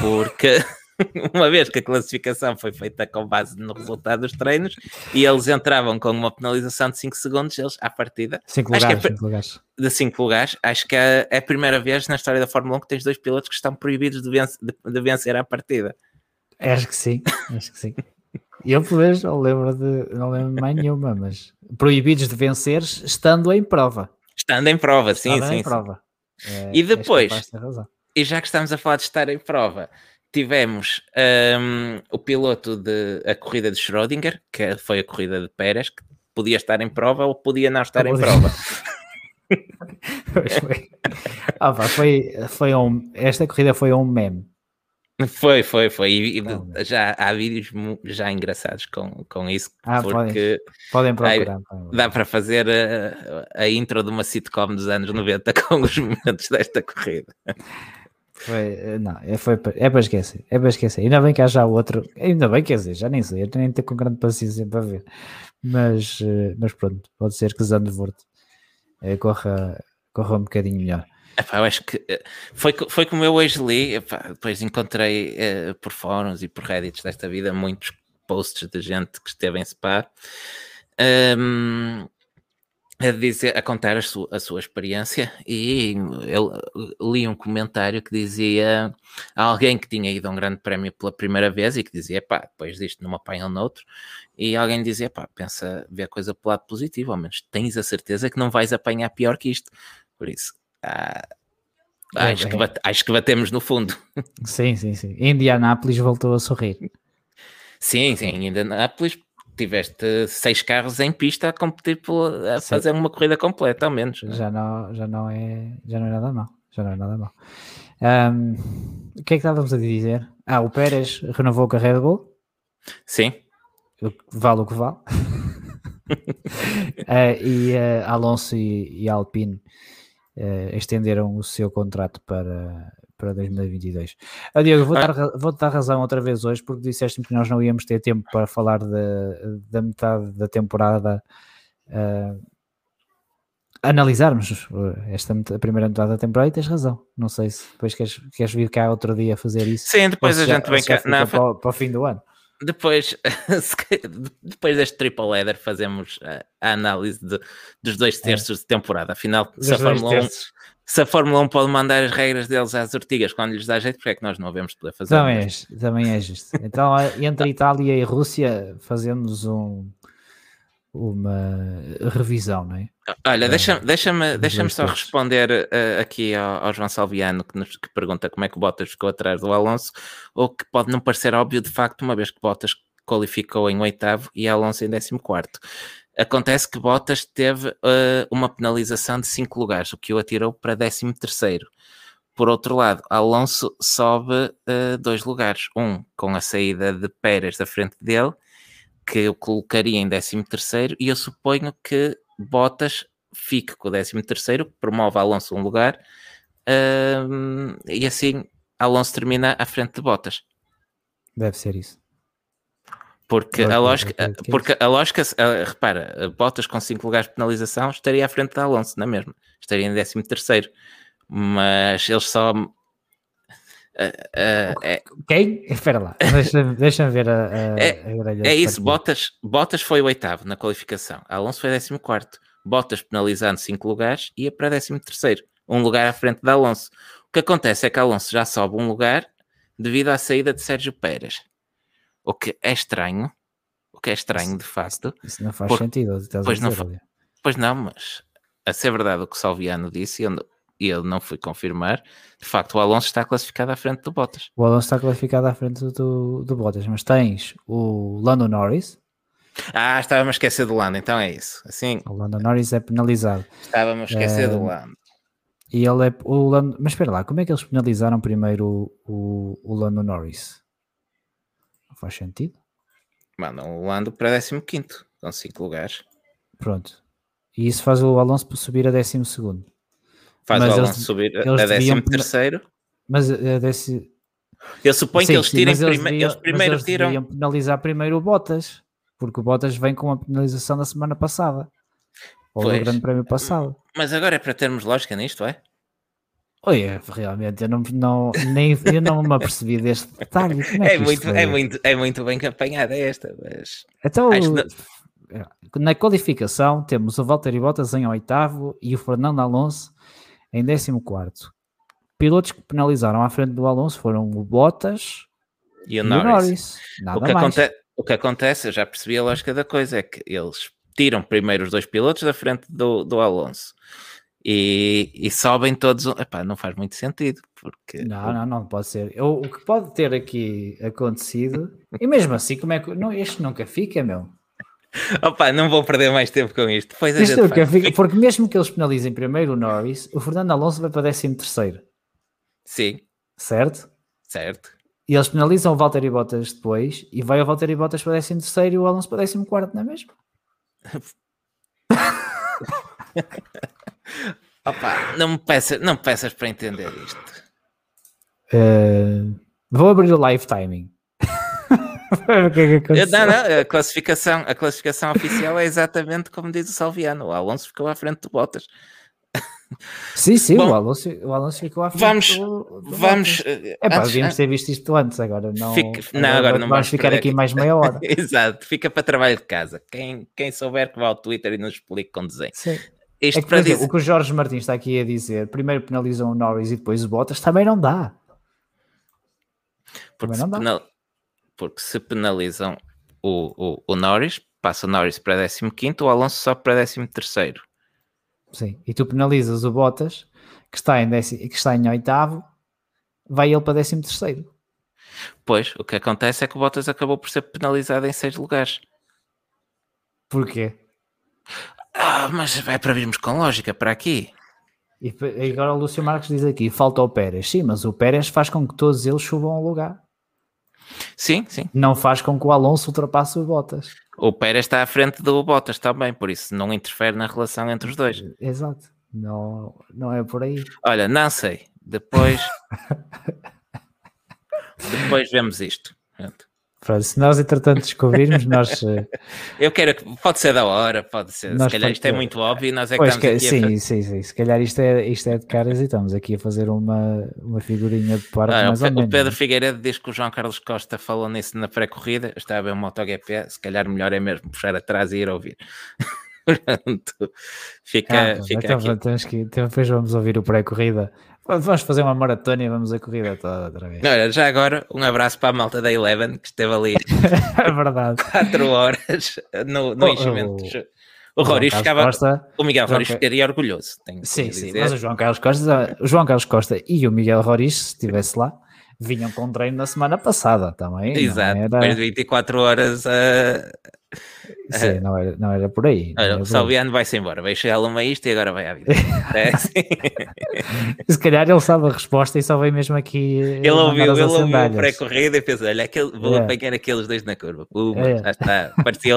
porque [LAUGHS] [LAUGHS] uma vez que a classificação foi feita com base no resultado dos treinos e eles entravam com uma penalização de 5 segundos, eles à partida. 5 lugares, é, lugares. De 5 lugares, acho que é, é, a primeira vez na história da Fórmula 1 que tens dois pilotos que estão proibidos de, vencer, de, de vencer à partida. Acho que sim, acho que sim. Eu, por vezes, não lembro de não lembro mais nenhuma, mas proibidos de vencer estando em prova. Estando em prova, sim, estando sim. Em sim. prova. É, e depois, e já que estamos a falar de estar em prova, tivemos um, o piloto de a corrida de Schrödinger, que foi a corrida de Pérez, que podia estar em prova ou podia não estar em prova. [LAUGHS] foi. Ah, pá, foi, foi um, esta corrida foi um meme. Foi, foi, foi. E, e já há vídeos já engraçados com, com isso. Ah, porque podem, podem procurar. Aí, dá para fazer a, a, intro de uma sitcom dos anos 90 [LAUGHS] com os momentos desta corrida. Foi, eh, não, é, foi, é para esquecer, é para esquecer. Ainda bem que há já outro, ainda bem, quer dizer, já nem sei, eu nem tenho com grande paciência para ver. Mas, eh, mas pronto, pode ser que Zandvoort é, corra, corra um bocadinho melhor. Epá, eu acho que eh, foi, foi como eu hoje li, epá, depois encontrei por fóruns e por reddits desta vida muitos posts de gente que esteve em Spa um, a, dizer, a contar a sua, a sua experiência e eu li um comentário que dizia alguém que tinha ido a um grande prémio pela primeira vez e que dizia, pá, depois disto numa apanham noutro e alguém dizia, pá, pensa, vê a coisa pelo lado positivo, ao menos tens a certeza que não vais apanhar pior que isto, por isso ah, acho, que bate, acho que batemos no fundo. Sim, sim, sim. Indianápolis voltou a sorrir. Sim, sim. Indianápolis tiveste seis carros em pista a competir por, a sim. fazer uma corrida completa, ao menos. Né? Já, não, já, não é, já não é nada mal. Já não é nada mal. Um, o que é que estávamos a dizer? Ah, o Pérez renovou com a Red Bull. Sim. Vale o que vale. uh, [LAUGHS] e uh, Alonso e, e Alpine uh, estenderam o seu contrato para, para 2022. Ah, Diego, vou, ah. dar, vou dar razão outra vez hoje, porque disseste que nós não íamos ter tempo para falar de, da metade da temporada. Uh, analisarmos esta a primeira metade da temporada e tens razão. Não sei se depois queres, queres vir cá outro dia fazer isso. Sim, depois a já, gente vem cá. Não, para, para o fim do ano. Depois, [LAUGHS] depois deste triple header, fazemos a, análise de, dos dois é. terços é. de temporada. Afinal, se a, Fórmula 1, se a, Fórmula 1, pode mandar as regras deles às ortigas quando lhes dá jeito, porque é que nós não vamos poder fazer? Também, é, também é justo. Então, entre Itália e Rússia, fazemos um, uma revisão, não é? Olha, deixa-me deixa deixa só responder uh, aqui ao, ao, João Salviano que, nos, que pergunta como é que o Bottas ficou atrás do Alonso, ou que pode não parecer óbvio de facto, uma vez que Bottas qualificou em oitavo e Alonso em décimo quarto. Acontece que Bottas teve uh, uma penalização de cinco lugares, o que o atirou para décimo terceiro. Por outro lado, Alonso sobe uh, dois lugares, um com a saída de Pérez da frente dele que eu colocaria em 13 terceiro e eu suponho que Bottas fique com o 13 terceiro, promove Alonso um lugar uh, e assim Alonso termina à frente de Bottas. Deve ser isso. Porque a lógica, porque a lógica, repara, Bottas com 5 lugares de penalização estaria à frente de Alonso, não é mesmo? Estaria em 13 terceiro, mas eles só Uh, uh, Quem? Espera lá, deixa-me deixa ver a, a, [LAUGHS] é, a É isso, Bottas, Bottas foi o oitavo na qualificação, Alonso foi décimo quarto. Bottas penalizando cinco lugares ia para décimo terceiro, um lugar à frente de Alonso. O que acontece é que Alonso já sobe um lugar devido à saída de Sérgio Pérez. O que é estranho, o que é estranho isso, de facto. Isso não faz porque, sentido. Pois não, pois não, mas a ser verdade o que o Salviano disse, e ele não foi confirmar, de facto o Alonso está classificado à frente do Bottas. O Alonso está classificado à frente do, do Bottas, mas tens o Lando Norris. Ah, estava-me a esquecer do Lando, então é isso. Assim, o Lando Norris é penalizado. Estava-me a esquecer é, do Lando. E ele é o Lando, mas espera lá, como é que eles penalizaram primeiro o, o, o Lando Norris? Não faz sentido. Mandam o Lando para 15, com 5 lugares. Pronto. E isso faz o Alonso subir a 12 segundo. Faz mas o Alonso subir a décimo terceiro. Mas a décimo... Eu suponho sim, que eles tirem eles, prime... deviam, eles primeiro eles tiram. penalizar primeiro o Bottas, porque o Bottas vem com a penalização da semana passada. Ou pois. do grande prémio passado. Mas agora é para termos lógica nisto, é? Oi, realmente, eu não, não, nem, eu não me apercebi deste detalhe. É, é, muito, é, muito, é muito bem campanhada esta, mas. Então, na qualificação, temos o Valtteri Bottas em oitavo e o Fernando Alonso em 14. Pilotos que penalizaram à frente do Alonso foram o Bottas e o Norris. o Norris. Nada o, que mais. O que acontece, eu já percebi a lógica da coisa, é que eles tiram primeiro os dois pilotos da frente do, do Alonso e, e sobem todos. Epá, não faz muito sentido. Porque... Não, não, não pode ser. Eu, o que pode ter aqui acontecido, e mesmo assim, como é que. Não, este nunca fica, meu. Opa, não vou perder mais tempo com isto. Depois a Isto faz. fica- porque mesmo que eles penalizem primeiro o Norris, o Fernando Alonso vai para 13 terceiro, Sim, certo? certo. E eles penalizam o Valtteri Bottas depois e vai o Valtteri Bottas para 13 terceiro e o Alonso para 14 quarto, não é mesmo? [LAUGHS] Opa, não me peças, não me peças para entender isto. Eh, vou abrir o live timing. [LAUGHS] É. Não, não, a classificação, a classificação oficial é exatamente como diz o Salviano. O Alonso ficou à frente de Bottas. Sim, sim, Bom, o, Alonso, o Alonso ficou à frente Vamos, do- do vamos. Eh, É pá, devíamos ter visto isto antes, agora não. Fica- não, agora não vamos ficar aqui. mais meia hora. [LAUGHS] Exato, fica para trabalho de casa. Quem, quem souber que vá ao Twitter e nos explique com desenho. Sim. Isto É que, para dizer. o que o Jorge Martins está aqui a dizer, primeiro penalizam o Norris e depois o Bottas, também não dá. Porque se, penal- porque se penalizam o, o, o Norris, passa o Norris para 15, o Alonso só para 13. Sim. E tu penalizas o Bottas, que está em, décimo, que está em oitavo, vai ele para décimo terceiro. Pois, o que acontece é que o Bottas acabou por ser penalizado em 6 lugares. Porquê? Ah, mas vai para virmos com lógica para aqui. E agora o Lúcio Marques diz aqui, falta o Pérez. Sim, mas o Pérez faz com que todos eles subam ao lugar. Sim, sim. Não faz com que o Alonso ultrapasse o Bottas. O Pérez está à frente do Bottas também, por isso não interfere na relação entre os dois. Exato. Não, não é por aí. Olha, não sei. Depois. [LAUGHS] Depois vemos isto. Pronto. Pronto, se nós entretanto descobrirmos, nós... [LAUGHS] eh, Eu quero que. Pode ser da hora, pode ser. Nós se calhar isto é muito óbvio e nós é que Pois estamos que, aqui a sim, sim, sim. Se calhar isto é, isto é de caras e estamos aqui a fazer uma, uma figurinha de parte Ah, mais o, ou menos. o Pedro né? Figueiredo diz que o João Carlos Costa falou nisso na pré-corrida. Estava a ver o MotoGP. Se calhar melhor é mesmo puxar atrás e ir ouvir. [LAUGHS] Portanto, fica, Ah, pronto, fica então, aqui. temos que, então depois vamos ouvir o pré-corrida. Vamos fazer uma maratona e vamos a corrida toda outra vez. Olha, já agora, um abraço para a malta da Eleven que esteve ali [LAUGHS] é verdade. 4 horas no, no Oh, enchimento. oh. O Carlos ficava. Costa, O Miguel João Roriz Ca- ficaria orgulhoso. Sim, sim, mas o João Carlos Costa, o João Carlos Costa e o Miguel Roriz, se estivesse lá, vinham com treino na semana passada também. Exato, era- depois de 24 horas a. Sim, não era, não era por aí. Olha, o. Salviano vai-se embora, vai chegar uma isto e agora vai à vida. É, [LAUGHS] sim. Se calhar ele sabe a resposta e só veio mesmo aqui. Ele ouviu, ele ouviu pré-corrida e pensou: olha, aquele, vou É. apanhar aqueles dois na curva. Puma, É. já está. Parecia,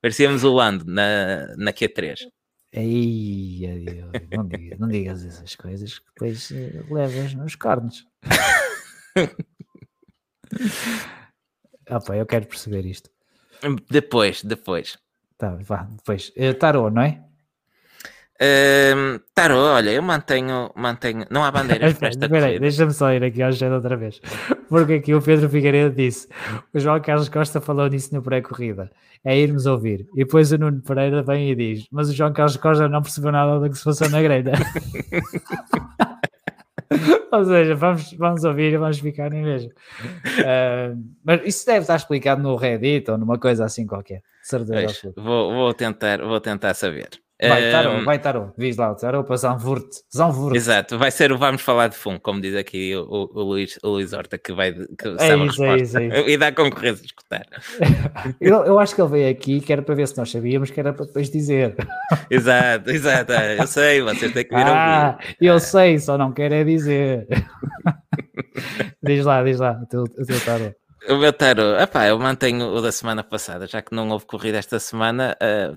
parecíamos o Lando na, na Q3. Ei, não, digas, não digas essas coisas que depois eh, levas nos cornos. [LAUGHS] ah, pá, eu quero perceber isto. Depois, depois. Tá, vá, depois. Eh, tarô, não é? Hum, Tarô, olha, eu mantenho, mantenho. Não há [LAUGHS] bandeiras para esta deixa-me só ir aqui ao chat outra vez. Porque aqui o Pedro Figueiredo disse: o João Carlos Costa falou nisso na pré-corrida. É irmos ouvir. E depois o Nuno Pereira vem e diz: Mas o João Carlos Costa não percebeu nada do que se passou na grelha. [LAUGHS] [LAUGHS] Ou seja, vamos, vamos ouvir e vamos ficar nem mesmo. [LAUGHS] Ah, mas isso deve estar explicado no Reddit ou numa coisa assim qualquer. Certeza Pois, vou, vou, tentar, vou tentar saber. Vai, Tarô, Hum, vai, Tarô. Diz lá, Tarô para Zanvurt. Zanvurt. Exato, vai ser o Vamos Falar de Fundo, como diz aqui o, o, o Luís, o Luís Horta, que vai que É sabe a isso, é isso, é [LAUGHS] E dá concorrência a escutar. [LAUGHS] Eu, eu acho que ele veio aqui que era para ver se nós sabíamos que era para depois dizer. [LAUGHS] Exato, exato. é, Eu sei, vocês têm que vir Ah, ouvir. eu sei, só não quero é dizer. diz lá, diz lá, o teu, o teu tarô. O meu tarô, epá, eu mantenho o da semana passada, já que não houve corrida esta semana, ah,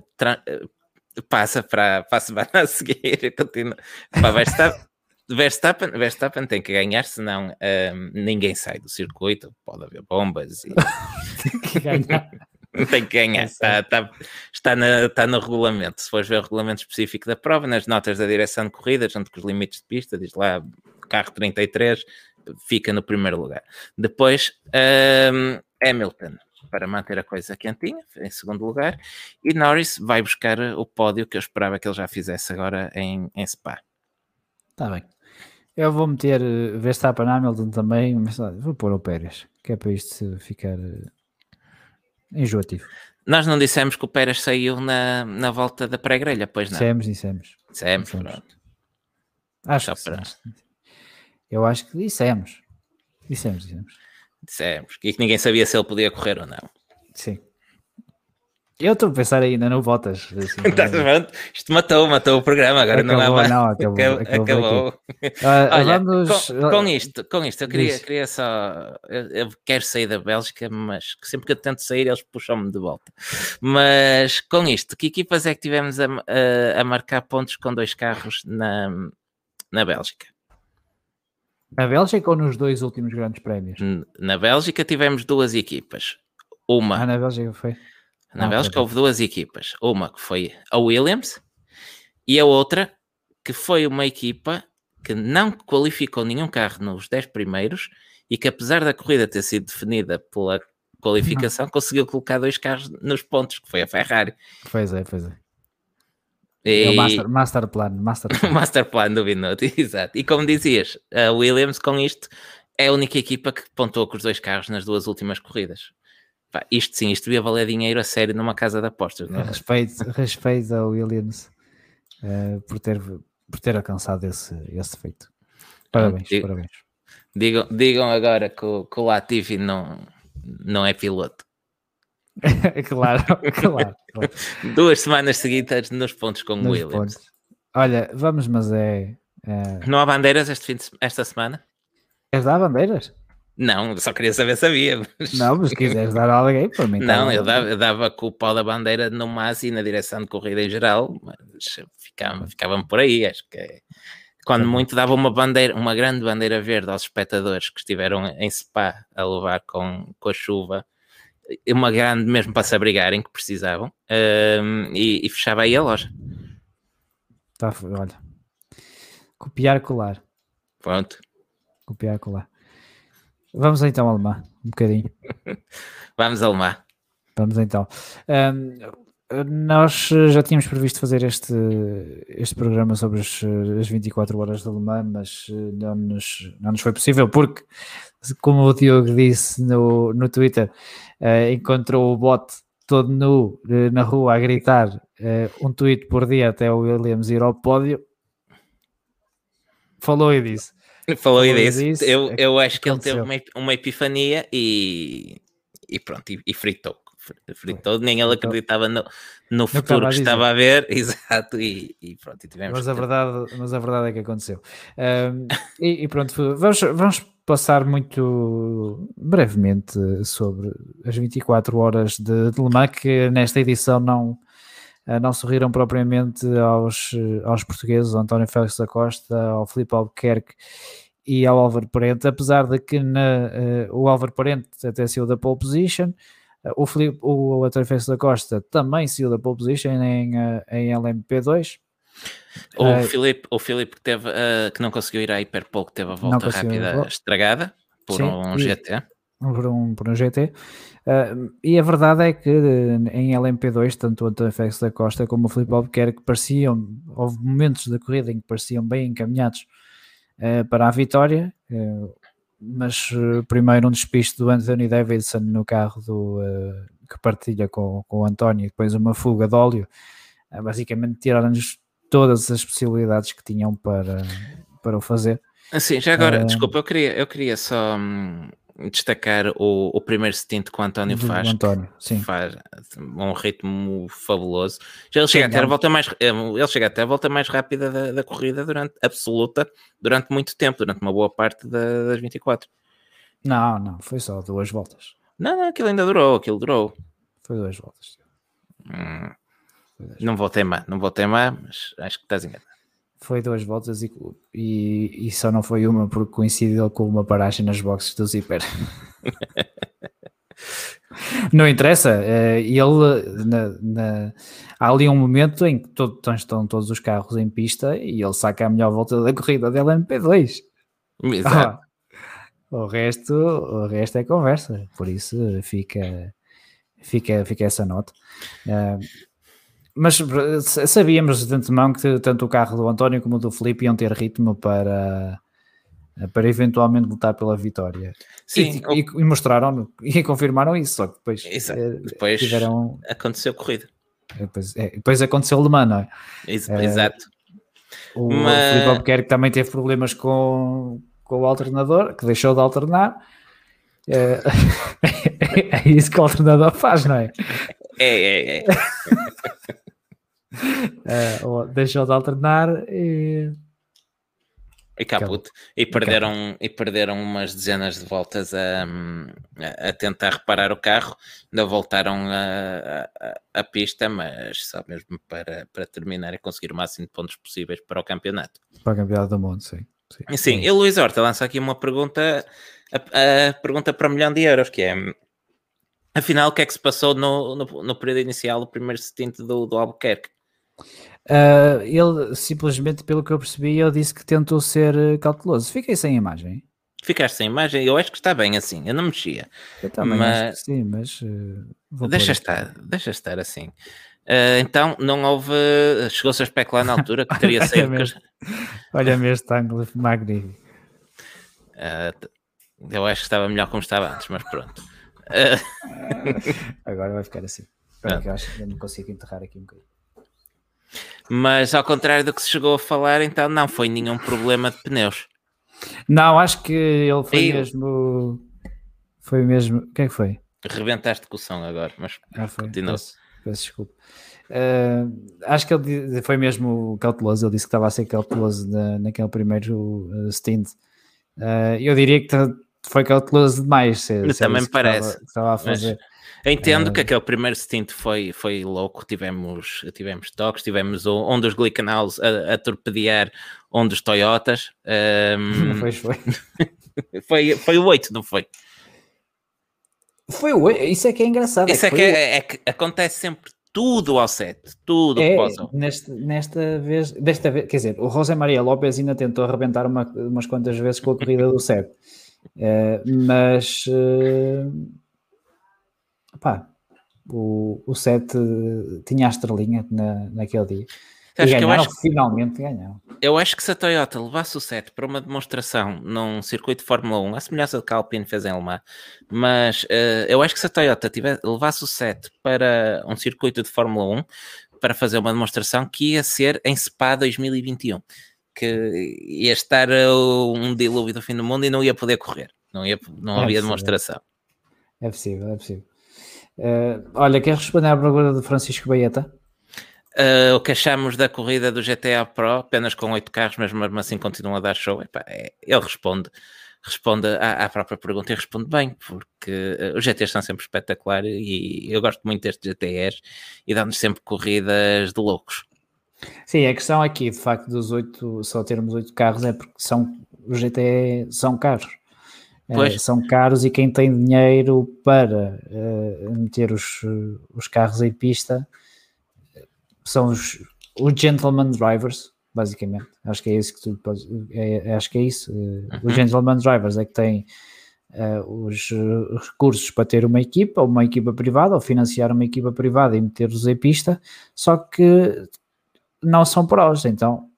tra- ah, passa para, para a seguir. [LAUGHS] Continua. Epá, Verstappen, Verstappen, Verstappen tem que ganhar, senão ah, ninguém sai do circuito. Pode haver bombas e tem que ganhar. [LAUGHS] Está, está, está, na- está no regulamento. Se fores ver o regulamento específico da prova, nas notas da direção de corrida, junto com os limites de pista, diz lá carro 33, fica no primeiro lugar. Depois, hum, Hamilton, para manter a coisa quentinha, em segundo lugar, e Norris vai buscar o pódio que eu esperava que ele já fizesse agora em, em Spa. Está bem. Eu vou meter eh, Verstappen Hamilton também, mas vou pôr o Pérez, que é para isto ficar eh, enjoativo. Nós não dissemos que o Pérez saiu na, na volta da pré-grelha, pois não? Dissemos, dissemos. Dissemos, pronto. Acho Só que para-. Eu acho que dissemos. Dissemos, dissemos. Dissemos. E que ninguém sabia se ele podia correr ou não. Sim. Eu estou a pensar ainda no Bottas. Assim, [LAUGHS] tá Isto matou, matou o programa, agora acabou, não há. Não, acabou. acabou. acabou. Uh, [LAUGHS] Olha, vamos... com, com, isto, com isto, eu queria, queria só. Eu, eu, quero sair da Bélgica, mas sempre que eu tento sair, eles puxam-me de volta. Mas com isto, que equipas é que tivemos a, a, a marcar pontos com dois carros na, na Bélgica? Na Bélgica ou nos dois últimos grandes prémios? Na Bélgica tivemos duas equipas. Uma. Ah, na Bélgica foi. Na ah, Bélgica houve duas equipas. Uma que foi a Williams e a outra que foi uma equipa que não qualificou nenhum carro nos 10 primeiros e que, apesar da corrida ter sido definida pela qualificação, [LAUGHS] conseguiu colocar dois carros nos pontos, que foi a Ferrari. Pois é, pois é. E... É o master, master Plan. Master [LAUGHS] Plan, master plan do Binotto, [LAUGHS] exato. E como dizias, a Williams com isto é a única equipa que pontuou com os dois carros nas duas últimas corridas. Pá, isto sim, isto devia valer dinheiro a sério numa casa de apostas. Não é? Respeito, respeito ao Williams uh, por, ter, por ter alcançado esse, esse feito. Parabéns, Digo, parabéns. Digam, digam agora que o, que o Latifi não, não é piloto. [LAUGHS] claro, claro, claro, Duas semanas seguidas nos pontos com o Williams. Pontos. Olha, vamos, mas é, é, Não há bandeiras este fim de, esta semana? Queres dar bandeiras? Não, só queria saber se havia. Mas... Não, mas se quiseres dar alguém, para mim. Não, eu dava, eu dava com o pau da bandeira no máximo e na direção de corrida em geral, mas ficava, ficava por aí. Acho que é... quando muito dava uma bandeira, uma grande bandeira verde aos espectadores que estiveram em Spa a levar com, com a chuva, uma grande mesmo para se abrigarem que precisavam, um, e, e, fechava aí a loja. Tá, olha, copiar colar. Pronto. Copiar colar. Vamos então, Alemã, um bocadinho. [LAUGHS] Vamos, Alemã. Vamos então. Um, nós já tínhamos previsto fazer este, este programa sobre as, as 24 horas de Alemã, mas não nos, não nos foi possível porque, como o Diogo disse no, no Twitter, uh, encontrou o bot todo nu uh, na rua a gritar uh, um tweet por dia até o Williams ir ao pódio. Falou e disse: Falou e disse. Eu, é eu acho que ele teve uma, uma epifania e, e pronto, e, e fritou. Fritou, nem ele acreditava no, no futuro que estava a ver, [LAUGHS] exato, e, e pronto, e tivemos. Mas a, verdade, mas a verdade é que aconteceu. Um, e, e, pronto, vamos, vamos passar muito brevemente sobre as 24 horas de, de Le Mans, que nesta edição não, eh, não sorriram propriamente aos, aos portugueses, ao António Félix da Costa, ao Filipe Albuquerque e ao Álvaro Parente, apesar de que na, uh, o Álvaro Parente até saiu da pole position, o, Filipe, o Félix da Costa também saiu da pole position em, uh, em LMP2. O Filipe, o Filipe que, teve, que não conseguiu ir à Hiperpole, que teve a volta rápida estragada por Sim, um GT. Por um, por um GT. Uh, e a verdade é que em LMP2, tanto o António Félix da Costa como o Filipe Albuquerque pareciam, houve momentos da corrida em que pareciam bem encaminhados uh, para a vitória, uh, mas primeiro um despiste do Anthony Davidson no carro do, que partilha com, com o António, depois uma fuga de óleo, basicamente tiraram-nos todas as possibilidades que tinham para, para o fazer. Assim, já agora, desculpa, eu queria, eu queria só. Hum destacar o, o primeiro stint que o António Do faz, António, sim. faz um ritmo fabuloso. Já ele chega até a volta mais ele chega até a volta mais rápida da, da, corrida durante absoluta durante muito tempo, durante uma boa parte da, das 24. Não, não, foi só duas voltas. Não, não, aquilo ainda durou, aquilo durou. Foi duas voltas. Hum, não vou teimar, não vou teimar, mas acho que estás enganado foi duas voltas e, e, e, só não foi uma porque coincidiu com uma paragem nas boxes do Zipper. [LAUGHS] não interessa, eh, ele na, na, há ali um momento em que todo, estão todos os carros em pista e ele saca a melhor volta da corrida dela MP2. Exato. Ah, o, resto, o resto é conversa, por isso fica, fica, fica essa nota. Uh, mas sabíamos de antemão que tanto o carro do António como o do Felipe iam ter ritmo para, para eventualmente lutar pela vitória. Sim, e, e, e mostraram e confirmaram isso, só que depois. Eh, depois tiveram... aconteceu corrida. Depois, é, depois aconteceu Le Mans, não é? Exato. É, o Mas... Felipe Albuquerque também teve problemas com, com o alternador, que deixou de alternar. É, [LAUGHS] é isso que o alternador faz, não é? É, é, é. [LAUGHS] [LAUGHS] uh, deixou de alternar e. E caput. E perderam, e perderam umas dezenas de voltas a, a, tentar reparar o carro. Ainda voltaram a, a, a, pista, mas só mesmo para, para terminar e conseguir o máximo de pontos possíveis para o campeonato. Para o campeonato do mundo, sim. Sim, sim. e Luís Horta lança aqui uma pergunta, a, a, pergunta para um milhão de euros, que é afinal o que é que se passou no, no, no período inicial do primeiro stint do, do Albuquerque? Uh, ele simplesmente, pelo que eu percebi, ele disse que tentou ser eh, cauteloso. Fiquei sem imagem. Ficaste sem imagem? Eu acho que está bem assim, eu não mexia. Eu também mas... acho que sim, mas uh, deixa estar, deixa estar assim. Uh, então não houve. Chegou-se a especular na altura que [LAUGHS] teria saído. Olha-me este ângulo magnífico. Uh, eu acho que estava melhor como estava antes, mas pronto. [LAUGHS] Agora vai ficar assim. eu acho que não consigo enterrar aqui um bocadinho. Mas ao contrário do que se chegou a falar, então não foi nenhum problema de pneus. Não, acho que ele foi e... mesmo. Foi mesmo. Quem é que foi? Rebentaste com o som agora, mas ah, continua. Peço, peço desculpa. Uh, acho que ele foi mesmo cauteloso. Ele disse que estava a ser cauteloso na, naquele primeiro uh, stint. Uh, eu diria que foi cauteloso demais. Se, se também me parece. Estava, estava a fazer. Mas eu entendo que aquele primeiro stint foi, foi louco, tivemos, tivemos toques, tivemos um dos Glickenhaus a, a torpedear um dos Toyotas. Um, pois [LAUGHS] foi. [LAUGHS] foi. Foi o 8, não foi? Foi o 8, isso é que é engraçado. Isso é, que, é, é, que acontece sempre tudo ao set, tudo é, neste, nesta vez, desta vez, quer dizer, o José Maria Lopes ainda tentou arrebentar uma, umas quantas vezes com a corrida do set, mas uh, pá, o, o set tinha a estrelinha na, naquele dia. E ganharam, eu acho que, finalmente ganharam. Eu acho que se a Toyota levasse o set para uma demonstração num circuito de Fórmula 1, a semelhança do que a Alpine fez em Le Mans, mas uh, eu acho que se a Toyota tiver, levasse o set para um circuito de Fórmula 1 para fazer uma demonstração que ia ser em Spa 2021, que ia estar um dilúvio do fim do mundo e não ia poder correr, não, ia, não é havia possível. demonstração. É possível, é possível. Uh, olha, quer responder à pergunta do Francisco Baeta? Uh, o que achamos da corrida do GTA Pro, apenas com oito carros, mas mesmo assim continua a dar show. Epá, é, ele responde, responde à, à, própria pergunta e responde bem, porque uh, os GTs são sempre espetaculares e eu gosto muito destes GTS e dá-nos sempre corridas de loucos. Sim, a questão aqui, de facto, dos oito, só termos oito carros é porque são, os GT são carros. Uh, são caros e quem tem dinheiro para uh, meter os, os carros em pista são os, os gentleman drivers, basicamente. Acho que é isso que tu podes, é, acho que é isso. Uh, uhum. Os gentleman drivers é que têm os recursos para ter uma equipa, ou uma equipa privada, ou financiar uma equipa privada e meter-os em pista, só que não são prós, então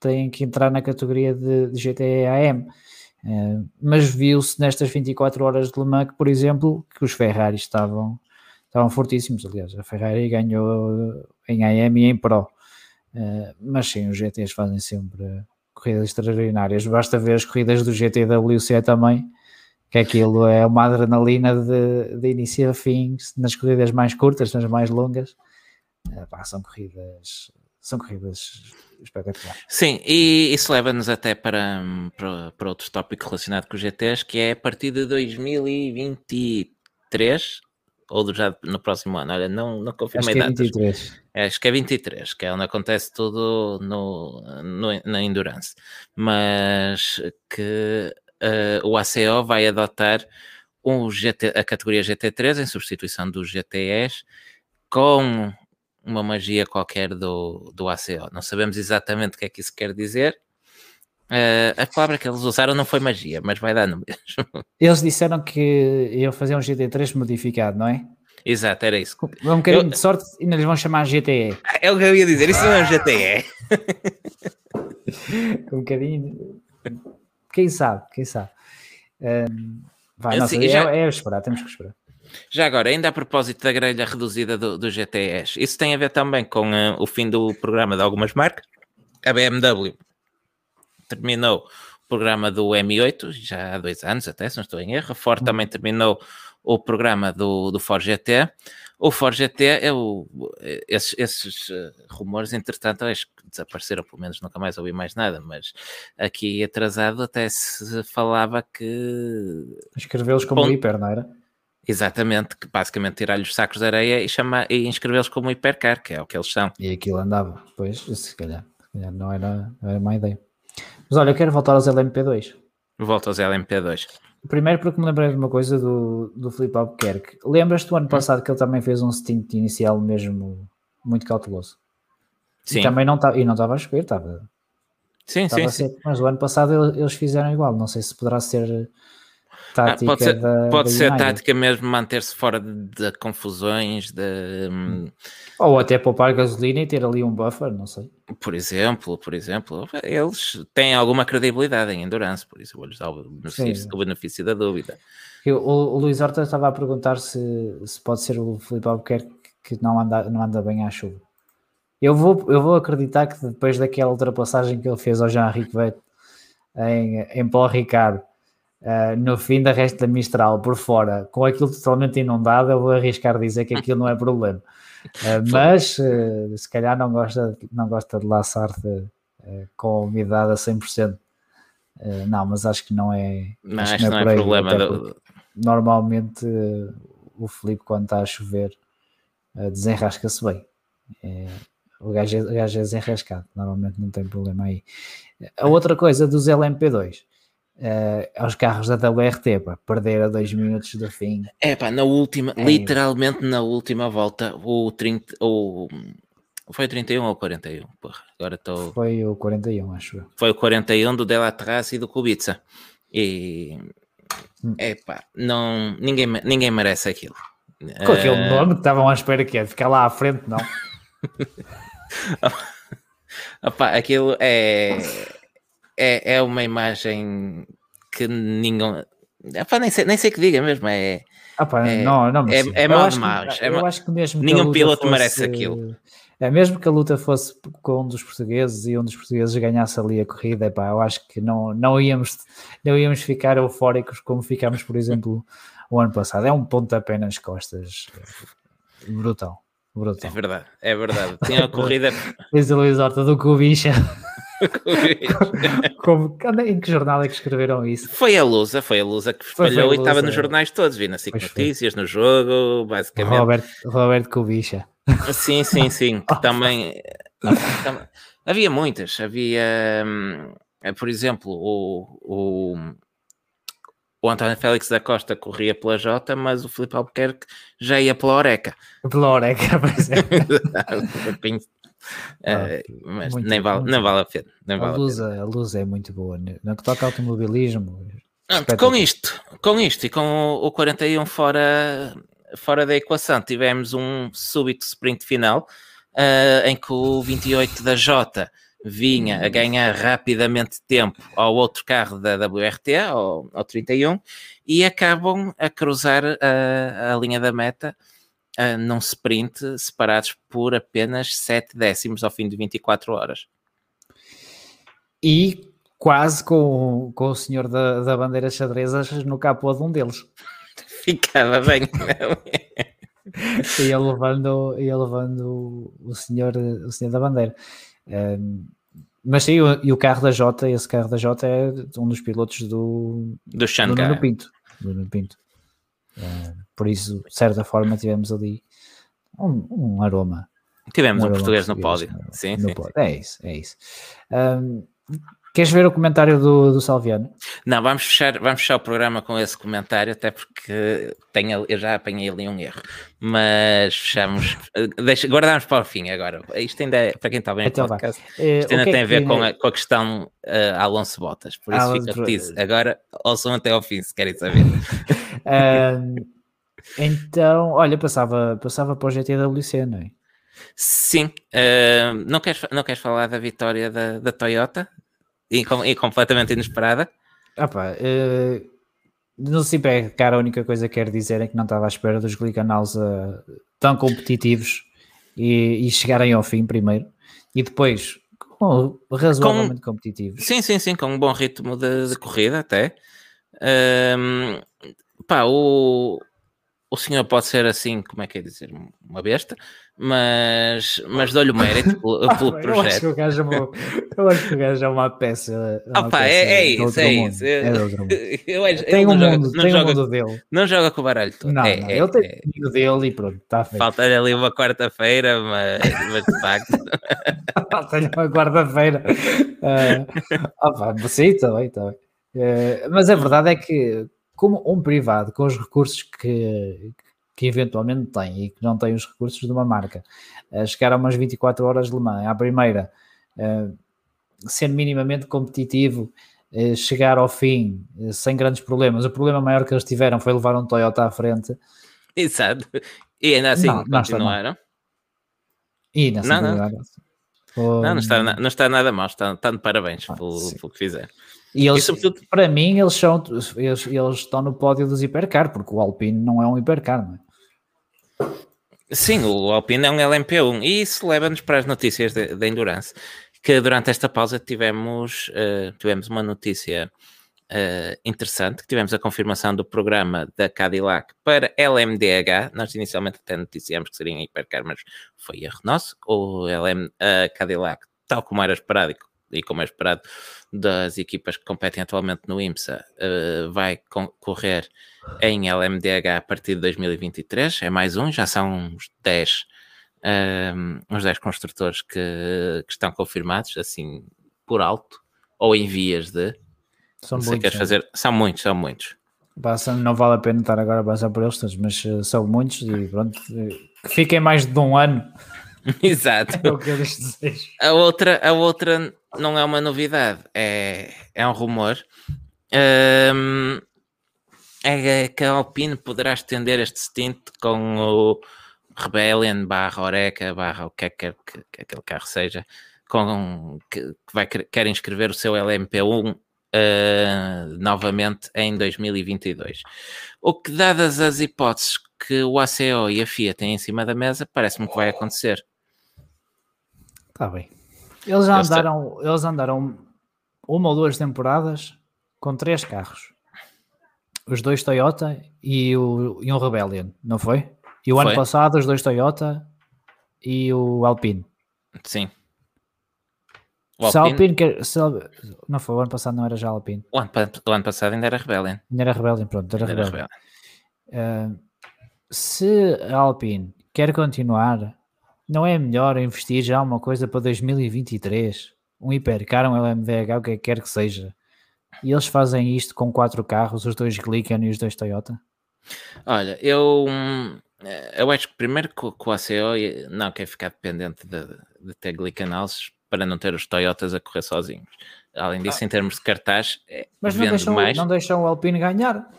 têm que entrar na categoria de, de GTE AM eh, mas viu-se nestas 24 horas de Le Mans por exemplo, que os Ferraris estavam, estavam fortíssimos. Aliás, a Ferrari ganhou em AM e em Pro. Uh, mas sim, os GTs fazem sempre corridas extraordinárias. Basta ver as corridas do GTWC também, que aquilo é uma adrenalina de, de início a fim, nas corridas mais curtas, nas mais longas. Uh, pá, são corridas são corridas espetaculares. Sim, e isso leva-nos até para, para, para, outro tópico relacionado com os GTs, que é a partir de 2023 ou já no próximo ano. Olha, não, não confirmei acho que é 23. É, acho que é 23, que é onde acontece tudo no, no na Endurance. Mas que uh, o ACO vai adotar um GT, a categoria GT3 em substituição dos GTEs com uma magia qualquer do, do ACO. Não sabemos exatamente o que é que isso quer dizer. Uh, a palavra que eles usaram não foi magia, mas vai dar no [LAUGHS] mesmo. Eles disseram que iam fazer um GT3 modificado, não é? Exato, era isso. Um bocadinho eu... de sorte e ainda lhes vão chamar GTE. É o que eu ia dizer, isso não é um GTE. [LAUGHS] um bocadinho. Quem sabe, quem sabe. Um, vai, nossa, é, já... é esperar, temos que esperar. Já agora, ainda a propósito da grelha reduzida do, do GTS, isso tem a ver também com uh, o fim do programa de algumas marcas. A BMW terminou programa do M8, já há dois anos até, se não estou em erro. A Ford também terminou o programa do, do Ford GT. O Ford GT é o, esses, esses uh, rumores, entretanto, acho que desapareceram, pelo menos nunca mais ouvi mais nada, mas aqui atrasado até se falava que. Escrevê-los como Bom, hiper, não era? Exatamente, que basicamente tirar-lhe os sacos de areia e, chamar, e inscrevê-los como hipercar, que é o que eles são. E aquilo andava, pois, se calhar, se calhar não, era, não era má ideia. Mas olha, eu quero voltar aos LMP2. Volto aos LMP2. Primeiro porque me lembrei de uma coisa do, do Filipe Albuquerque. Lembras-te do ano hum. passado que ele também fez um stint inicial mesmo muito cauteloso? Sim. E também não estava, e não estava a chover, estava... Sim, sim, sim. Mas o ano passado eles fizeram igual, não sei se poderá ser tática pode ser, da, pode da ser tática mesmo manter-se fora de, de confusões, de, hum. ou até poupar gasolina e ter ali um buffer, não sei. Por exemplo, por exemplo, eles têm alguma credibilidade em endurance, por isso vou-lhes dar o benefício, o benefício da dúvida. Eu, o, o, Luís Horta estava a perguntar se, se pode ser o Filipe Albuquerque que não anda, não anda bem à chuva. Eu vou, eu vou acreditar que depois daquela ultrapassagem que ele fez ao Jean-Henrique Vette em, em Paul Ricardo, Uh, no fim da resta da Mistral por fora, com aquilo totalmente inundado, eu vou arriscar dizer que aquilo não é problema. [LAUGHS] Uh, mas uh, se calhar não gosta, não gosta de laçar-te com umidade a 100%. não, mas acho que não é. Não, acho, acho que não, é, não é problema. Do... Normalmente o Felipe, quando está a chover, desenrasca-se bem. É, o, gajo é, o gajo é desenrascado, normalmente não tem problema aí. A outra coisa dos LMP2 uh, aos carros da WRT, pá, perder a dois minutos do fim. É pá, na última, é. literalmente na última volta, o 30, o, foi o 31 ou o 41? Porra, agora estou. Foi o 41, acho eu. Foi o 41 do Delatraz e do Kubica. E. É hum. pá, não, ninguém, ninguém merece aquilo. Com aquele uh... nome que estavam à espera que é ficar lá à frente, não? [LAUGHS] Opa, aquilo é é, é uma imagem que ninguém. Epá, nem, sei, nem sei que diga mesmo. É, Epá, é, não, não, é, é mal demais. É, eu acho que mesmo nenhum piloto fosse, merece aquilo. É, mesmo que a luta fosse com um dos portugueses e um dos portugueses ganhasse ali a corrida, epá, eu acho que não, não, íamos, não íamos ficar eufóricos como ficámos, por exemplo, o ano passado. É um ponto apenas costas. Brutal. Brutal. É verdade, é verdade. Tinha a [LAUGHS] corrida. Diz o Luís Horta do Cubicha. [LAUGHS] Como, em que jornal é que escreveram isso? Foi a Lusa, foi a Lusa que espalhou e estava nos jornais todos, vi na SIC Notícias, no jogo, basicamente. Robert, Robert Kubicha. Sim, sim, sim, que [LAUGHS] também, havia muitas, havia, hum, por exemplo, o, o, o António Félix da Costa corria pela Jota, mas o Filipe Albuquerque já ia pela Oreca. Pela Oreca, [LAUGHS] pois é. Uh, mas nem vale, nem vale a pena. Nem vale a, luz, a, a, luz é muito boa. Né? No que toca automobilismo. com isto, com isto e com o, o 41 fora, fora da equação, tivemos um súbito sprint final uh, em que o 28 da Jota vinha a ganhar rapidamente tempo ao outro carro da WRT, ao, ao 31, e acabam a cruzar a, a linha da meta uh, num sprint separados por apenas 7 décimos ao fim de 24 horas. E quase com, com o senhor da, da bandeira xadrezas no capô de um deles. [LAUGHS] Ficava bem. ia [LAUGHS] levando, ia levando o senhor, o senhor da bandeira. Um, mas sim, e o carro da Jota, esse carro da Jota é um dos pilotos do, do, do Nuno Pinto. Do Nuno Pinto. Uh, por isso, de certa forma, tivemos ali um, um aroma. Tivemos um, um português, no pódio. Sim, no sim, pódio. É isso, é isso. Um, Queres ver o comentário do, do Salviano? Não, vamos fechar, vamos fechar o programa com esse comentário, até porque tenho, eu já apanhei ali um erro. Mas fechamos, deixa, guardamos para o fim agora. Isto ainda é, para quem está bem então, podcast, eh, isto ainda tem a ver com, a, com a questão uh, Alonso Botas, por isso Alonso fica. Agora ouçam até ao fim, se querem saber. [LAUGHS] então, olha, passava, passava para o GTWC, não é? Sim, uh, não, queres, não queres falar da vitória da, da Toyota? e, e completamente inesperada. Ah pá, uh, no Cipecar a única coisa que quero dizer é que não estava à espera dos Glicanals uh, tão competitivos e, e, chegarem ao fim primeiro e depois com, razoavelmente com, competitivos. Sim, sim, sim, com um bom ritmo de, de corrida até. Um, pá, o, o senhor pode ser assim, como é que é dizer, uma besta, mas, mas dou-lhe o mérito [LAUGHS] pelo, pelo projeto. Eu acho, que o gajo é uma, eu acho que o gajo é uma peça. É uma peça é, é isso, é isso. É [LAUGHS] eu, tem um mundo, tem um mundo dele. Não joga com o baralho todo. Não, é, não é, ele tem é. o mundo dele e pronto, está feito. Falta-lhe ali uma quarta-feira, mas, mas de facto. [LAUGHS] Falta-lhe uma quarta-feira. Uh, opa, sim, está bem, está bem. Uh, mas a verdade é que como um privado com os recursos que, que eventualmente tem e que não tem os recursos de uma marca, uh, chegar a umas 24 horas de Le Mans, à primeira, uh, ser minimamente competitivo, uh, chegar ao fim sem grandes problemas. O problema maior que eles tiveram foi levar um Toyota à frente. Exato. E ainda assim não, continuaram. E ainda assim não, não. Não, não, está, não está nada mal, está, está de parabéns ah, pelo, pelo que fizeram. E, eles, sobretudo... para mim, eles, são, eles, eles estão no pódio dos hipercar, porque o Alpine não é um hipercar, não é? Sim, o Alpine é um LMP1 e isso leva-nos para as notícias da Endurance, que durante esta pausa tivemos, uh, tivemos uma notícia uh, interessante, que tivemos a confirmação do programa da Cadillac para LMDH, nós inicialmente até noticiamos que seria em hipercar, mas foi erro nosso, o LM, uh, Cadillac, tal como era esperado e como é esperado das equipas que competem atualmente no IMSA, uh, vai correr em LMDH a partir de 2023. É mais um, já são uns 10, uh, uns 10 construtores que, que, estão confirmados, assim, por alto, ou em vias de. São muitos. É. Fazer... São muitos, são muitos. Passa, não vale a pena estar agora a passar por eles mas uh, são muitos e pronto, que fiquem mais de um ano. [LAUGHS] Exato. É o que eu desejo. A outra, a outra não é uma novidade, é, é um rumor. Um, é que a Alpine poderá estender este stint com o Rebellion barra Oreca barra o que é que, que, que aquele carro seja, com, que, que vai quer inscrever o seu LMP1 uh, novamente em 2022. O que, dadas as hipóteses que o ACO e a FIA têm em cima da mesa, parece-me que vai acontecer. Está bem. Eles já andaram, eles andaram uma ou duas temporadas com três carros. Os dois Toyota e, o, e um Rebellion, não foi? E o foi. ano passado os dois Toyota e o Alpine. Sim. O se Alpine, Alpine se, não foi, o ano passado não era já Alpine. O ano, o ano passado ainda era Rebellion. Ainda era Rebellion, pronto, era ainda Rebellion. Era Rebellion. Uh, se a Alpine quer continuar não é melhor investir já uma coisa para 2023? Um hipercar, um LMDH, o que quer que seja. E eles fazem isto com quatro carros, os dois Glican e os dois Toyota? Olha, eu, hum, eu acho que primeiro com a ACO não quer ficar dependente de, de ter Glicanals para não ter os Toyotas a correr sozinhos. Além disso, ah. em termos de cartaz, é, mas não deixam, mais. não deixam o Alpine ganhar.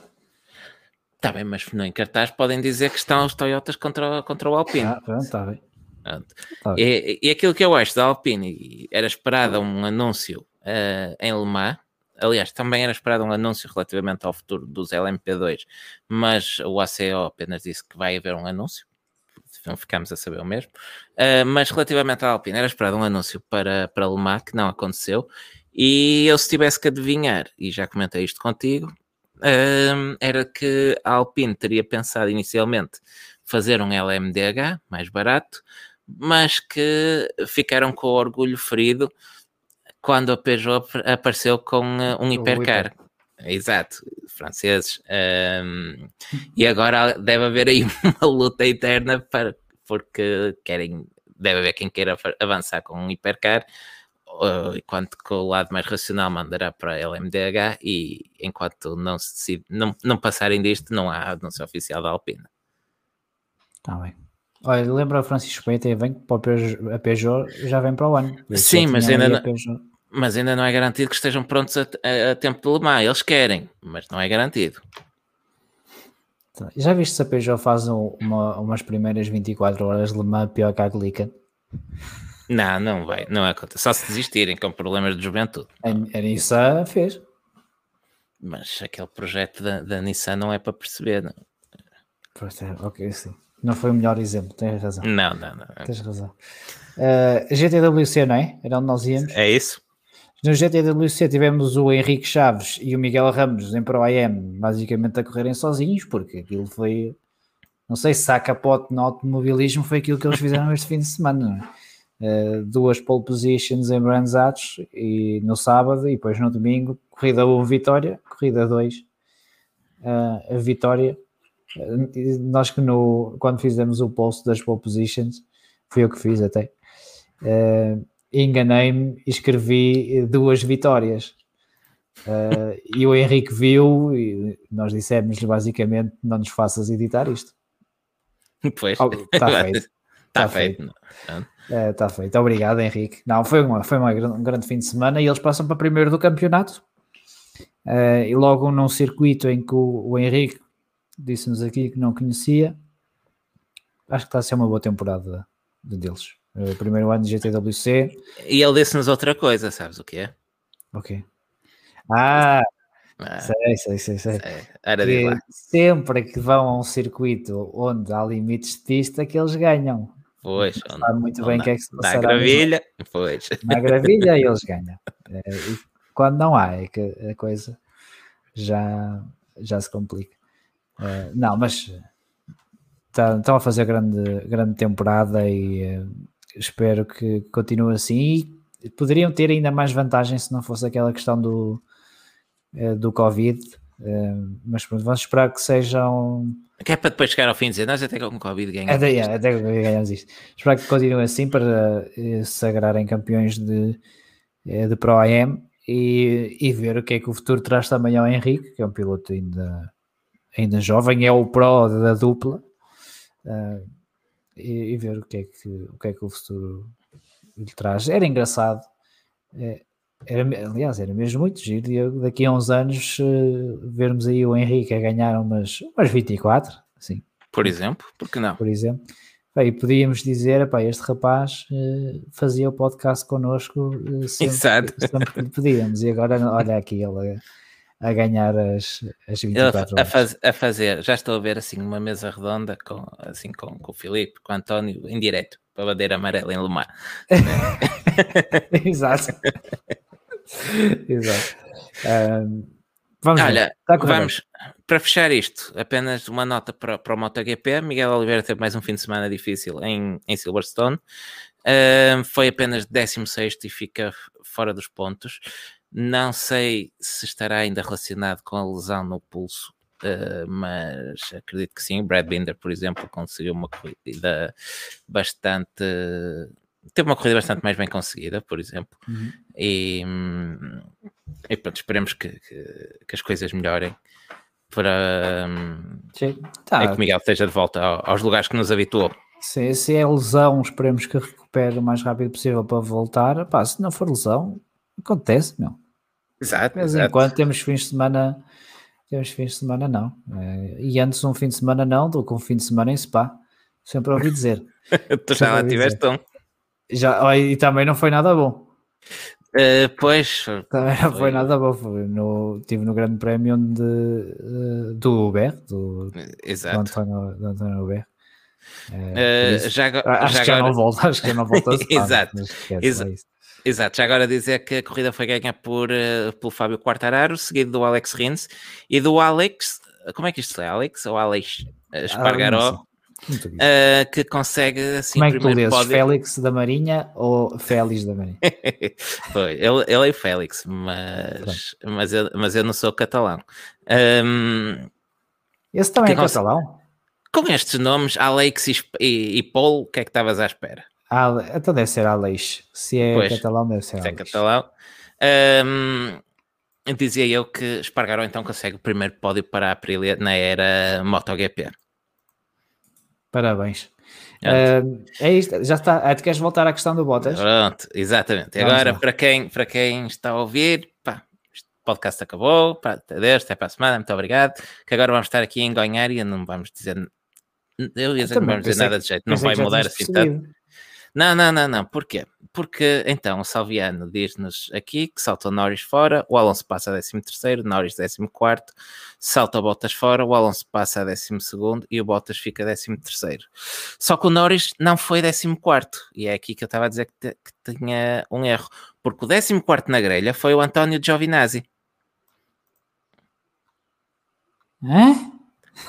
Está bem, mas não em cartaz podem dizer que estão os Toyotas contra, contra o Alpine. Ah, pronto, está bem. Tá. E, e, aquilo que eu acho da Alpine, era esperado um anúncio uh, em Le Mans, aliás, também era esperado um anúncio relativamente ao futuro dos LMP2, mas o ACO apenas disse que vai haver um anúncio, não ficamos a saber o mesmo, uh, mas relativamente à Alpine, era esperado um anúncio para, para Le Mans, que não aconteceu, e eu se tivesse que adivinhar, e já comentei isto contigo, uh, era que a Alpine teria pensado inicialmente fazer um LMDH mais barato, mas que ficaram com o orgulho ferido quando a Peugeot apareceu com uh, um hipercar. Exato, franceses. Um, e agora deve haver aí [LAUGHS] uma luta eterna para, porque querem, deve haver quem queira avançar com um hipercar, enquanto que o lado mais racional mandará para a LMDH e enquanto não se decide, não, não passarem disto, não há anúncio oficial da Alpine. Está bem. Olha, lembra o Francisco Peita, vem para o Peugeot, a Peugeot já vem para o ano. Sim, mas ainda, não, mas ainda não é garantido que estejam prontos a, a, a tempo de Le Mans. Eles querem, mas não é garantido. Tá. Já viste se a Peugeot faz uma, umas primeiras 24 horas de Le Mans pior que a Glica? Não, não vai, não é Só se desistirem com problemas de juventude. A, a Nissan fez. Mas aquele projeto da, da Nissan não é para perceber. Não? Pois é, ok, sim. Não foi o melhor exemplo, tens razão. Não, não, não. Tens razão. Uh, GTWC, não é? Era onde nós íamos. É isso? No GTWC tivemos o Henrique Chaves e o Miguel Ramos em Pro AM, basicamente a correrem sozinhos, porque aquilo foi. Não sei se saca pote no automobilismo, foi aquilo que eles fizeram [LAUGHS] este fim de semana. Uh, duas pole positions em Branzatos e no sábado, e depois no domingo, corrida 1 vitória, corrida 2 uh, eh, a vitória. Nós que no, quando fizemos o post das pole positions, fui eu que fiz até. Uh, enganei-me e escrevi duas vitórias. Uh, e o Henrique viu e nós dissemos basicamente não nos faças editar isto. Pois, está oh, [LAUGHS] feito. Está tá feito. feito. Está uh, feito. Obrigado, Henrique. Não, foi, uma, foi uma, um grande fim de semana e eles passam para primeiro do campeonato. Uh, e logo num circuito em que o, o Henrique disse-nos aqui que não conhecia, acho que está a ser uma boa temporada deles. Uh, primeiro ano de GTWC. E ele disse-nos outra coisa, sabes o que é? Ok. Ah, ah sei, sei, sei. sei. Era que sempre que vão a um circuito onde há limites de pista, que eles ganham. Pois, sabe muito bem o que é que se passa. Na gravilha, pois. Na gravilha [LAUGHS] eles ganham. É, quando não há, é que a coisa já, já se complica. É, não, mas tá, estão a fazer grande, grande temporada e é, espero que continue assim. E poderiam ter ainda mais vantagem se não fosse aquela questão do, é, do Covid. É, mas pronto, vamos esperar que sejam. Que é para depois chegar ao fim e dizer, nós até com o Covid ganhamos. Até, até ganhamos isto. Espero que continue assim para se sagrarem campeões de, de Pro AM e, e, ver o que é que o futuro traz também ao Henrique, que é um piloto ainda, ainda jovem, é o Pro da dupla. Uh, e, e, ver o que, é que, o que é que o futuro lhe traz. Era engraçado, é, era, aliás, era mesmo muito giro. E daqui a uns anos uh, vermos aí o Henrique a ganhar umas, umas 24, assim. Por exemplo, porque não? Por exemplo. E podíamos dizer, este rapaz uh, fazia o podcast connosco uh, sempre, sempre, que lhe pedíamos. E agora, olha aqui ele a ganhar as, as 24 horas. A, faz, a, fazer, já estou a ver assim uma mesa redonda com, assim, com, com o Filipe, com o António, em direto, para a bandeira amarela em Lumar. [LAUGHS] Exato. [LAUGHS] Exato. Um, vamos Olha, vamos, para fechar isto, apenas uma nota para, para o MotoGP. Miguel Oliveira teve mais um fim de semana difícil em, em Silverstone. Uh, foi apenas 16 e fica fora dos pontos. Não sei se estará ainda relacionado com a lesão no pulso, uh, mas acredito que sim. Brad Binder, por exemplo, conseguiu uma corrida bastante. Teve uma corrida bastante mais bem conseguida, por exemplo. Uhum. E, e pronto, esperemos que, que, que as coisas melhorem para Sim, tá. é que Miguel esteja de volta aos lugares que nos habituou. Sim, se é lesão, esperemos que recupere o mais rápido possível para voltar. Pá, se não for lesão, acontece, meu. Exato. De vez em quando temos fins de semana, temos fins de semana não. É, e antes um fim de semana não do que um fim de semana em Spa. Sempre ouvi dizer. [LAUGHS] tu já lá tiveste um. Já, e também não foi nada bom. Uh, pois. Também não foi nada bom. Foi no, estive no Grande Prémio de, uh, do Uber, do, Exato. do António, do António Uber. Uh, já, acho já que já não volta, acho que já não volta a [LAUGHS] Exato. Exato. Exato, já agora dizer que a corrida foi ganha por, uh, pelo Fábio Quartararo, seguido do Alex Rins e do Alex, como é que isto é? Alex ou Alex Espargaró, ah, uh, que consegue assim. Como é que tu lês? Pódio... Félix da Marinha ou Félix da Marinha? [LAUGHS] Foi, ele, ele é Félix, mas, mas, eu, mas eu não sou catalão. Um, Esse também é catalão? Com estes nomes, Alex e, e, e Paul, o que é que estavas à espera? Ah, então deve ser Aleix. Se é pois, catalão, deve ser Se é catalão. Um, dizia eu que Espargaró então consegue o primeiro pódio para a Aprilia na era MotoGP. Parabéns. Uh, é isto, já está. Ah, tu queres voltar à questão do Bottas? Pronto, exatamente. Vamos Agora, para quem, para quem está a ouvir, pá, o podcast acabou. Pá, adeus, até para a semana, muito obrigado. Que agora vamos estar aqui em ganhar e não vamos dizer. Eu ia dizer, não vamos dizer nada de jeito, não vai mudar assim tanto. Não, não, não, não. Porquê? Porque então o Salviano diz-nos aqui que salta o Norris fora, o Alonso passa a 13 terceiro, Norris 14 quarto, salta o Bottas fora, o Alonso passa a 12 segundo e o Bottas fica a 13 terceiro. Só que o Norris não foi 14 quarto e é aqui que eu estava a dizer que, que tinha um erro, porque o 14 quarto na grelha foi o António Giovinazzi. Hã?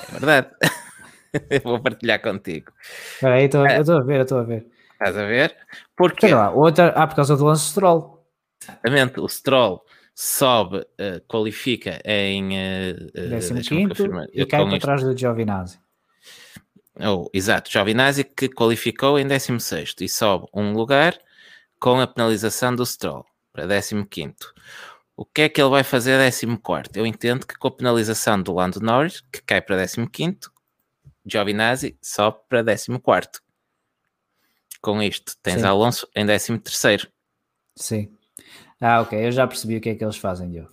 É verdade. [LAUGHS] eu vou partilhar contigo. Espera aí, eu estou a ver, eu estou a ver. Estás a ver? Porque, lá, outra, ah, por causa do Lance Stroll. exatamente, o Stroll sobe, uh, qualifica em. Uh, 15 e cai para trás do Giovinazzi. Oh, exato, Giovinazzi que qualificou em 16 e sobe um lugar com a penalização do Stroll para 15. O que é que ele vai fazer a 14? Eu entendo que com a penalização do Lando Norris, que cai para 15, Giovinazzi sobe para 14. Com isto, tens Sim. Alonso em 13. Sim. Ah, ok, eu já percebi o que é que eles fazem, Diogo.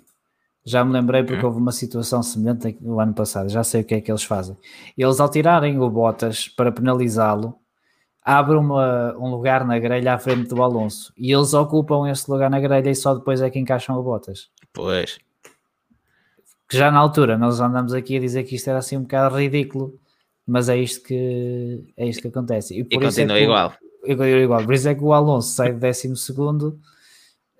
Já me lembrei porque hum. houve uma situação semelhante no ano passado, já sei o que é que eles fazem. Eles, ao tirarem o Bottas para penalizá-lo, abrem uma, um lugar na grelha à frente do Alonso e eles ocupam esse lugar na grelha e só depois é que encaixam o Bottas. Pois. Que já na altura nós andamos aqui a dizer que isto era assim um bocado ridículo, mas é isto que, é isto que acontece. E, por e continua é igual. Igual. Por isso é que o Alonso sai de 12 segundo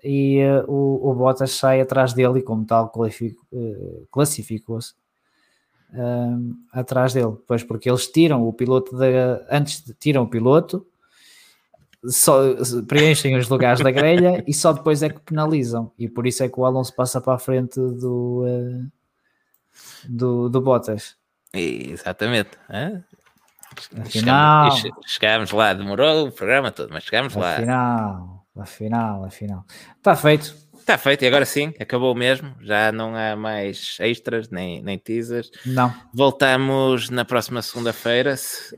e uh, o, o Bottas sai atrás dele e como tal uh, classificou-se uh, atrás dele, pois porque eles tiram o piloto da, antes de, tiram o piloto só, preenchem os lugares da grelha e só depois é que penalizam. E por isso é que o Alonso passa para a frente do do, do Bottas. Exatamente Afinal, chegámos, chegámos lá, demorou o programa todo, mas chegámos lá. Afinal, Afinal, afinal. Está feito. Está feito, e agora sim, acabou mesmo. Já não há mais extras, nem, nem teasers. Não. Voltamos na próxima segunda-feira.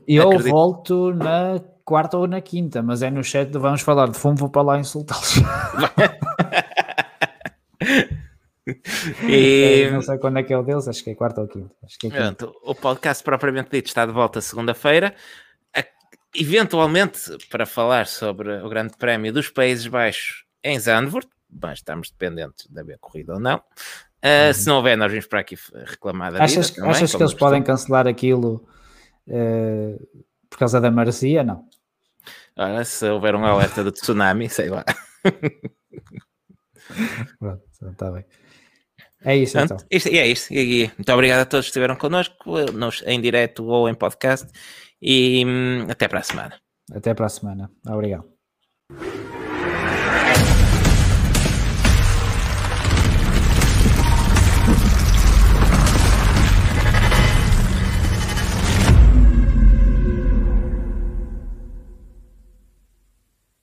Eu acredito... volto na quarta ou na quinta, mas é no chat vamos falar de fumo, vou para lá insultá-los. [LAUGHS] [LAUGHS] [LAUGHS] e... não sei quando é que é o deles, acho que é quarta ou quinta. É. Pronto, o podcast propriamente dito está de volta segunda-feira eventualmente para falar sobre o Grande Prémio dos Países Baixos em Zandvoort, mas estamos dependentes de haver corrida ou não. Uh, uhum. Se não houver, nós vimos para aqui reclamar da achas, também, achas que eles podem cancelar aquilo uh, por causa da maresia? Não. Olha, se houver um alerta de tsunami, sei lá. [LAUGHS] Pronto, está bem. É isso então. Isto, é isto. E, muito obrigado a todos que estiveram connosco, nos, em direto ou em podcast. E hum, até para a semana. Até para a semana. Obrigado.